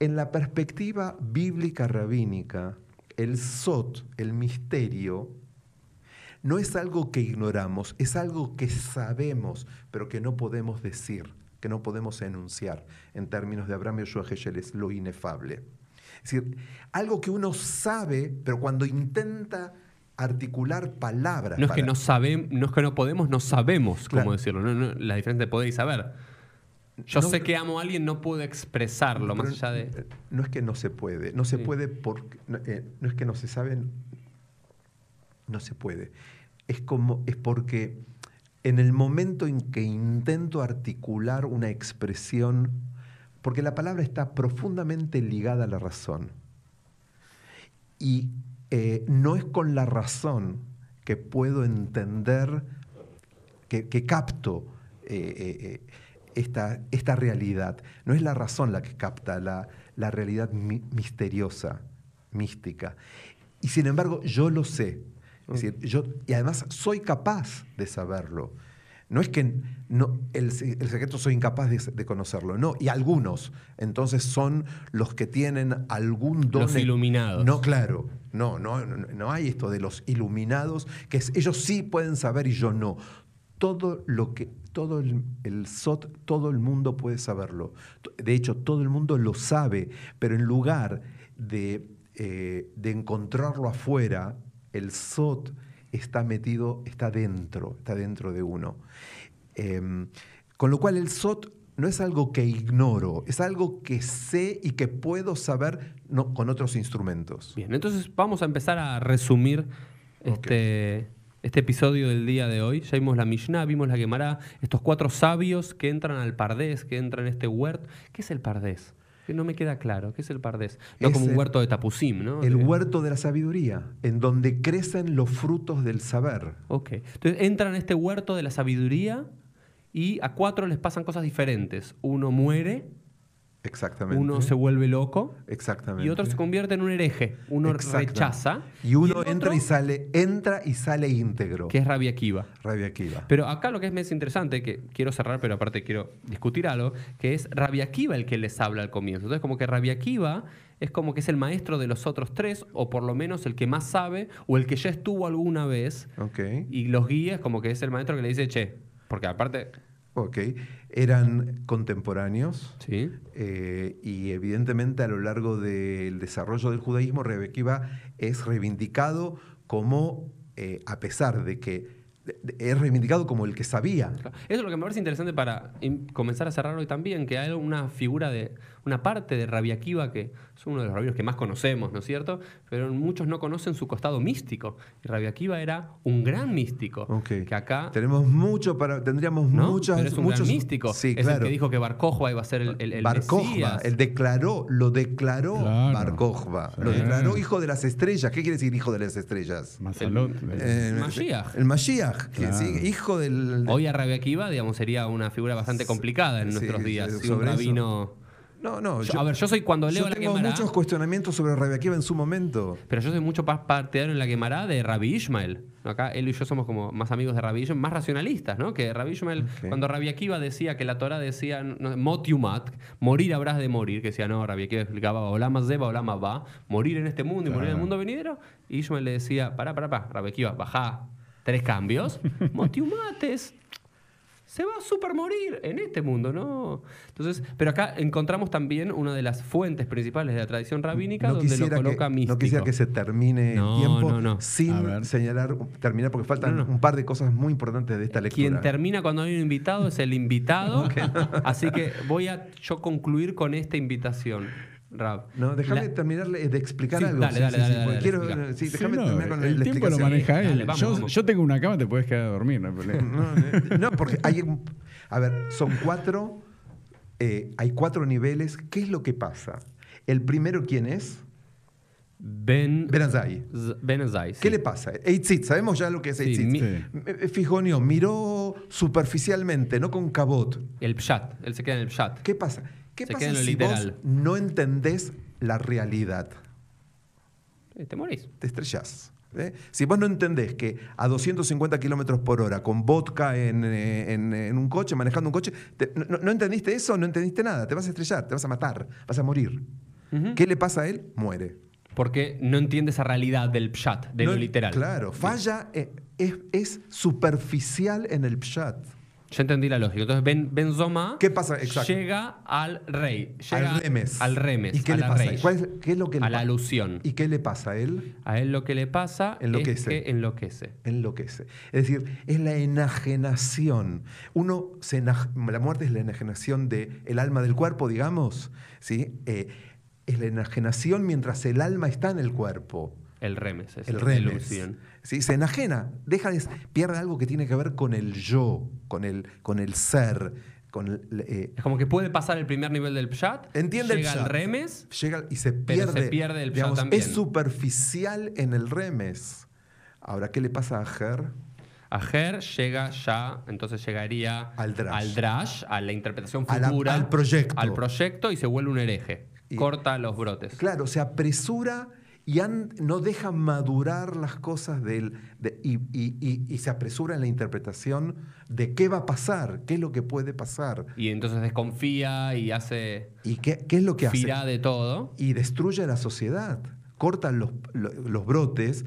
S3: En la perspectiva bíblica rabínica, el sot, el misterio, no es algo que ignoramos, es algo que sabemos, pero que no podemos decir, que no podemos enunciar. En términos de Abraham Yoshua Heschel es lo inefable. Es decir, algo que uno sabe, pero cuando intenta articular palabras.
S1: No es que no sabemos, no es que no podemos, no sabemos cómo
S3: Claro.
S1: decirlo. No, no, la diferencia de poder y saber. Yo
S3: No,
S1: sé que amo a alguien, no puedo expresarlo, más allá de.
S3: No es que no se puede, no se
S1: Sí.
S3: puede porque no, eh, no es que no se sabe, no se puede. Es como es porque en el momento en que intento articular una expresión, porque la palabra está profundamente ligada a la razón y eh, no es con la razón que puedo entender, que, que capto eh, eh, esta, esta realidad. No es la razón la que capta la, la realidad mi- misteriosa, mística. Y sin embargo, yo lo sé. Es decir, yo, y además soy capaz de saberlo. No es que no, el, se- el secreto soy incapaz de, de conocerlo, no. Y algunos, entonces, son los que tienen algún don.
S1: Los iluminados.
S3: No, claro. No, no, no, no hay esto de los iluminados, que es- ellos sí pueden saber y yo no. Todo lo que, todo el, el SOT, todo el mundo puede saberlo. De hecho, todo el mundo lo sabe, pero en lugar de, eh, de encontrarlo afuera, el SOT está metido, está dentro, está dentro de uno. Em, con lo cual el SOT no es algo que ignoro, es algo que sé y que puedo saber no, con otros instrumentos.
S1: Bien, entonces vamos a empezar a resumir este, este episodio del día de hoy. Ya vimos la Mishnah, vimos la Gemara, estos cuatro sabios que entran al Pardés, que entran en este huerto. ¿Qué es el Pardés? Que no me queda claro. ¿Qué es el Pardés? No
S3: Es
S1: como un huerto de Tapusim, ¿no?
S3: El
S1: Que-
S3: huerto de la sabiduría, en donde crecen los frutos del saber.
S1: Ok. Entonces entran en este huerto de la sabiduría y a cuatro les pasan cosas diferentes. Uno muere,
S3: Exactamente.
S1: uno se vuelve loco
S3: Exactamente.
S1: y otro se convierte en un hereje. Uno rechaza.
S3: Y uno entra
S1: otro,
S3: y sale, entra y sale íntegro.
S1: Que es Rabia Akiva.
S3: Rabia Akiva.
S1: Pero acá lo que es más interesante, que quiero cerrar, pero aparte quiero discutir algo, que es Rabia Akiva el que les habla al comienzo. Entonces, como que Rabia Akiva es como que es el maestro de los otros tres, o por lo menos el que más sabe, o el que ya estuvo alguna vez,
S3: Ok.
S1: y los guía es como que es el maestro que le dice, che, porque aparte,
S3: Ok. Eran contemporáneos.
S1: sí,
S3: eh, y evidentemente a lo largo del desarrollo del judaísmo, Rabbi Akiva es reivindicado como, eh, a pesar de que es reivindicado como el que sabía.
S1: Eso es lo que me parece interesante para comenzar a cerrar hoy también, que hay una figura de, una parte de Rabia Akiva que es uno de los rabinos que más conocemos, ¿no es cierto? Pero muchos no conocen su costado místico. Y Rabia Akiva era un gran místico. Que acá
S3: Tenemos mucho para. Tendríamos
S1: ¿no?
S3: muchas.
S1: Pero es un
S3: muchos,
S1: gran místico.
S3: Sí,
S1: es
S3: claro.
S1: el que dijo que Bar Kokhba iba a ser el, el, el
S3: Bar él declaró, lo declaró
S2: Claro.
S3: Bar
S2: Sí.
S3: lo declaró hijo de las estrellas. ¿Qué quiere decir hijo de las estrellas?
S2: Mazalot.
S3: Eh,
S1: Mashiach.
S3: El Mashiach, que
S2: Claro.
S3: sí, hijo del.
S1: Hoy a Rabia Akiva, digamos, sería una figura bastante complicada en
S3: Sí,
S1: nuestros
S3: sí,
S1: días.
S3: sobre
S1: Si un
S3: eso. No, no.
S1: Yo- a ver, yo soy cuando leo
S3: yo
S1: la
S3: tengo muchos cuestionamientos sobre Rabbi Akiva en su momento.
S1: Pero yo soy mucho más partidario en la Gemara de Rabbi Ishmael. Acá él y yo somos como más amigos de Rabbi Ishmael, más racionalistas, ¿no? Que Rabbi Ishmael, cuando Rabbi Akiva decía que la Torah decía no, mot yumat, morir habrás de morir, que decía, no, Rabbi Akiva explicaba olama zeba, olama va, morir en este mundo y morir en el mundo venidero. Y Ishmael le decía, pará, pará, pará, Rabbi Akiva, bajá tres cambios. mot yumat es se va a super morir en este mundo, ¿no? Entonces, pero acá encontramos también una de las fuentes principales de la tradición rabínica donde lo coloca
S3: que,
S1: místico.
S3: no quisiera que se termine
S1: No,
S3: el tiempo
S1: no, no.
S2: A
S3: sin señalar, terminar, porque faltan
S1: No, no.
S3: un par de cosas muy importantes de esta lectura.
S1: Quien termina cuando hay un invitado es el invitado. Así que voy a yo concluir con esta invitación, Rab.
S3: No, déjame
S1: La-
S3: terminar de explicar
S1: Sí,
S3: algo.
S1: dale, dale, dale,
S3: porque
S1: dale,
S3: quiero,
S1: explica.
S3: sí,
S2: Sí,
S3: déjame
S2: no,
S3: terminar con
S2: el
S3: la
S2: tiempo lo maneja él.
S1: Dale, vamos,
S2: yo,
S1: vamos.
S2: yo tengo una cama, te puedes quedar a dormir, no hay problema.
S3: No, eh, no, porque hay un- a ver, son cuatro, eh, hay cuatro niveles. ¿Qué es lo que pasa? El primero, ¿quién es?
S1: Ben,
S3: Ben Azai.
S1: Z- Ben Azai, sí.
S3: ¿Qué le pasa? Eitzit, sabemos ya lo que es
S1: Sí,
S3: Eitzit.
S1: mi-
S2: Sí.
S3: Eh, Fijonio, miró superficialmente, no con cabot.
S1: El Pshat. Él se queda en el Pshat.
S3: ¿Qué pasa? ¿Qué
S1: Se
S3: pasa si
S1: literal.
S3: vos no entendés la realidad?
S1: Eh, Te morís.
S3: te estrellás. ¿eh? Si vos no entendés que a 250 kilómetros por hora, con vodka en, eh, en- en un coche, manejando un coche, te- no, entendiste eso, no entendiste nada, te vas a estrellar, te vas a matar, vas a morir.
S1: Ujú.
S3: ¿Qué le pasa a él? Muere.
S1: Porque no entiende esa realidad del pshat, de
S3: No-
S1: lo literal.
S3: Claro, falla, es, es superficial en el pshat.
S1: Ya entendí la lógica. Entonces, Ben, Benzoma
S3: ¿Qué pasa? Exacto.
S1: llega al rey. Llega
S3: al remes.
S1: Al remes.
S3: ¿Y qué
S1: a
S3: le
S1: la
S3: pasa?
S1: rey,
S3: ¿Cuál es- ¿Qué es lo que le
S1: a la alusión.
S3: ¿Y qué le pasa a él?
S1: A él lo que le pasa
S3: Enloquece.
S1: es que enloquece.
S3: enloquece. Es decir, es la enajenación. Uno se enaj- la muerte es la enajenación del el alma del cuerpo, digamos. ¿sí? Eh, es la enajenación mientras el alma está en el cuerpo.
S1: El remes. Es
S3: El remes.
S1: ilusión.
S3: ¿Sí? Se enajena, deja de, pierde algo que tiene que ver con el yo, con el, con el ser. Con el, eh,
S1: Es como que puede pasar el primer nivel del pshat.
S3: Entiende el
S1: llega al
S3: pshat.
S1: remes.
S3: llega y se
S1: Pero
S3: pierde.
S1: se pierde el
S3: digamos,
S1: también.
S3: Es superficial en el remes. Ahora, ¿qué le pasa a Ger?
S1: A Ger llega ya, entonces llegaría
S3: Al drash.
S1: al drash, a la interpretación
S3: la-
S1: futura.
S3: al proyecto.
S1: Al proyecto y se vuelve un hereje.
S3: Y-
S1: Corta los brotes.
S3: Claro, se apresura y no deja madurar las cosas del, de- y, y- y- y se apresura en la interpretación de qué va a pasar, qué es lo que puede pasar
S1: Y entonces desconfía y hace
S3: y qué, qué es lo que hace.
S1: de todo.
S3: Y destruye la sociedad, corta los, lo- los brotes.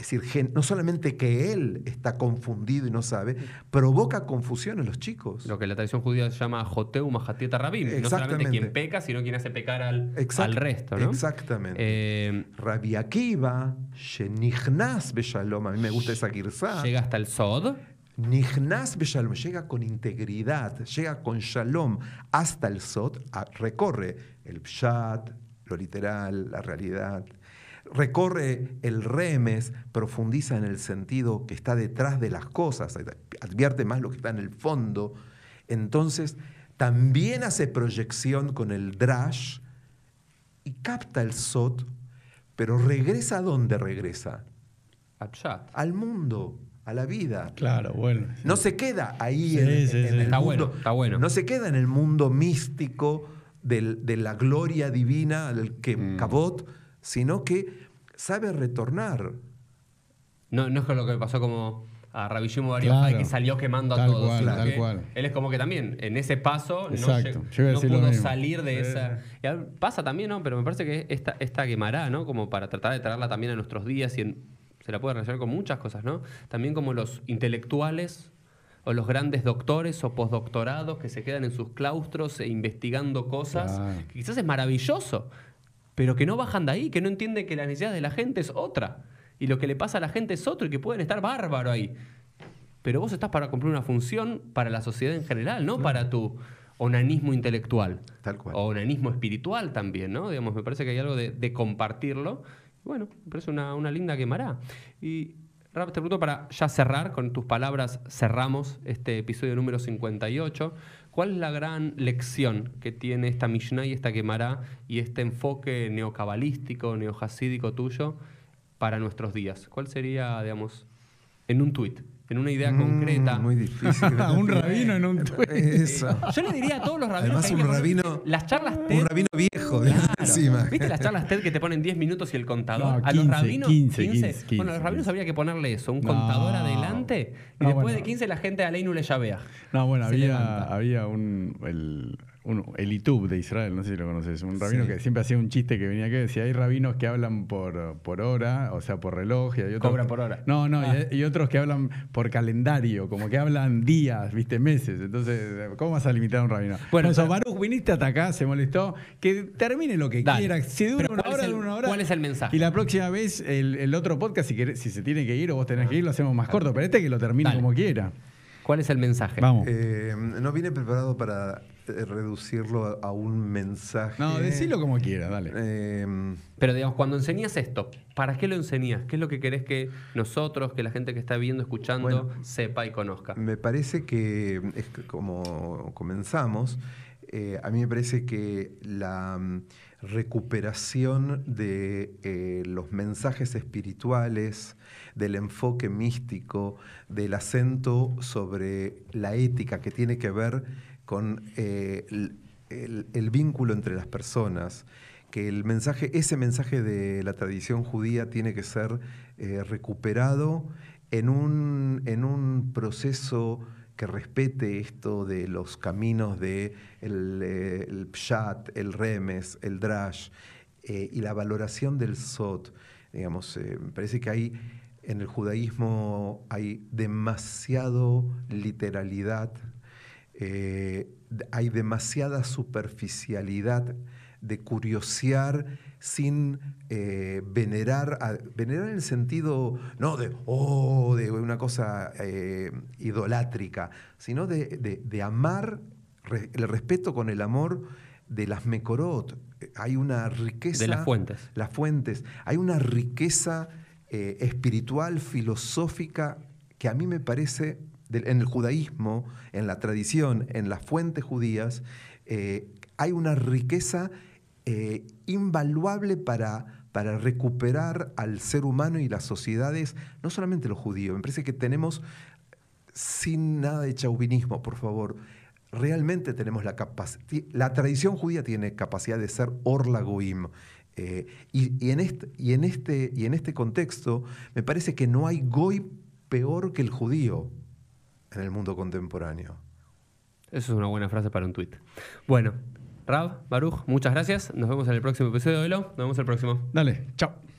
S3: Es decir, gen- no solamente que él está confundido y no sabe, provoca confusión en los chicos.
S1: Lo que la tradición judía se llama Joteu Majatieta Rabim. No solamente
S3: Exactamente.
S1: quien peca, sino quien hace pecar al,
S3: Exact-
S1: al resto. ¿no?
S3: Exactamente.
S1: Eh,
S3: Rabbi Akiva, Shenichnas Beshalom, a mí me gusta esa girsá.
S1: llega hasta el Sod.
S3: Nichnas Beshalom, llega con integridad, llega con Shalom hasta el Sot, a- recorre el Pshat, lo literal, la realidad, recorre el Remes, profundiza en el sentido que está detrás de las cosas, advierte más lo que está en el fondo. Entonces, también hace proyección con el Drash y capta el Sot, pero regresa a dónde regresa?
S1: al
S3: mundo, a la vida.
S2: Claro, bueno.
S3: No se queda ahí
S2: Sí,
S3: en,
S2: sí,
S3: en
S2: sí.
S3: el
S1: Está
S3: mundo.
S1: bueno, está bueno.
S3: No se queda en el mundo místico del- de la gloria divina, del que
S2: Mm.
S3: Cabot, sino que sabe retornar.
S1: No, no es con lo que pasó como a Rabbi Shimon Bar
S2: Claro.
S1: Yochai, que salió quemando a todos.
S2: cual,
S1: sino
S2: tal
S1: que
S2: cual.
S1: Él es como que también en ese paso no,
S2: Exacto.
S1: pudo salir de esa.
S2: sí.
S1: Y a- pasa también, ¿no? Pero me parece que esta, esta quemará, ¿no? Como para tratar de traerla también a nuestros días y en- se la puede relacionar con muchas cosas, ¿no? También como los intelectuales o los grandes doctores o postdoctorados que se quedan en sus claustros e investigando cosas,
S2: Claro.
S1: que quizás es maravilloso, pero que no bajan de ahí, que no entienden que la necesidad de la gente es otra y lo que le pasa a la gente es otro y que pueden estar bárbaro ahí. Pero vos estás para cumplir una función para la sociedad en general, no para tu onanismo intelectual.
S3: Tal cual.
S1: O onanismo espiritual también, ¿no? Digamos, me parece que hay algo de, de compartirlo. Bueno, me parece una, una linda quemará. Y Rap, te pregunto para ya cerrar, con tus palabras cerramos este episodio número 58. ¿Cuál es la gran lección que tiene esta Mishnah y esta quemará y este enfoque neocabalístico, neojasídico tuyo para nuestros días? ¿Cuál sería, digamos, en un tuit, en una idea
S3: Mm,
S1: concreta?
S3: Muy difícil.
S2: un rabino en un tuit.
S3: Eso.
S1: Yo le diría a todos los rabinos
S3: Además,
S1: que
S3: un
S1: que
S3: rabino-
S1: las charlas TED
S3: Un rabino viejo,
S1: Claro.
S3: Encima.
S1: ¿Viste las charlas TED que te ponen 10 minutos y el contador?
S2: No,
S1: a los
S2: 15,
S1: rabinos,
S2: 15, 15,
S1: Bueno, a los rabinos
S2: 15.
S1: habría que ponerle eso, un
S2: No.
S1: contador adelante y
S2: No,
S1: después
S2: bueno.
S1: de 15 la gente a Leinu le llavea.
S2: No, bueno, había, había un, el, un, el Itub de Israel, no sé si lo conoces, un rabino
S3: Sí.
S2: que siempre hacía un chiste que venía que decía, hay rabinos que hablan por, por hora, o sea, por reloj, y hay otros...
S1: Cobran por hora.
S2: No, no, y
S1: Ah.
S2: y, otros que hablan por calendario, como que hablan días, viste, meses. Entonces, ¿cómo vas a limitar a un rabino?
S1: Bueno,
S2: eso, Baruch, viniste hasta acá, se molestó, que termine lo que
S1: Dale.
S2: quiera, si dura
S1: Pero
S2: una
S1: ¿cuál
S2: hora,
S1: el-
S2: dura una hora.
S1: cuál es el mensaje?
S2: Y la próxima vez, el, el otro podcast, si, querés- si se tiene que ir o vos tenés que ir, lo hacemos más corto, pero este que lo termine
S1: Dale.
S2: como quiera.
S1: ¿Cuál es el mensaje?
S2: Vamos.
S3: Eh, no vine preparado para reducirlo a, un mensaje.
S2: No, decilo como quiera, dale.
S3: Eh,
S1: Pero digamos, cuando enseñas esto, ¿para qué lo enseñas? ¿Qué es lo que querés que nosotros, que la gente que está viendo, escuchando,
S3: Bueno.
S1: sepa y conozca?
S3: Me parece que, es que como comenzamos, eh, a mí me parece que la mm, recuperación de eh, los mensajes espirituales, del enfoque místico, del acento sobre la ética que tiene que ver con eh, el, vínculo entre las personas, que el mensaje, ese mensaje de la tradición judía tiene que ser eh, recuperado en un, en un proceso que respete esto de los caminos de el, eh, el pshat, el remes, el drash y la valoración del sot. Digamos, me parece que hay en el judaísmo hay demasiado literalidad, hay demasiada superficialidad de curiosear sin eh, venerar, venerar en el sentido no de, oh, de una cosa eh, idolátrica, sino de, amar, el respeto con el amor de las Mekorot. Hay una riqueza.
S1: De las fuentes.
S3: Las fuentes. Hay una riqueza eh, espiritual, filosófica, que a mí me parece, en el judaísmo, en la tradición, en las fuentes judías, hay una riqueza eh, invaluable para, para recuperar al ser humano y las sociedades, no solamente los judíos. Me parece que tenemos, sin nada de chauvinismo, por favor, realmente tenemos la capacidad, la tradición judía tiene capacidad de ser orla goim. Eh, y, en este, y, en este, y en este contexto, me parece que no hay goy peor que el judío en el mundo contemporáneo.
S1: Eso es una buena frase para un tuit. Bueno, Rab, Baruch, muchas gracias. Nos vemos en el próximo episodio de Lo. Nos vemos el próximo.
S2: Dale, chao.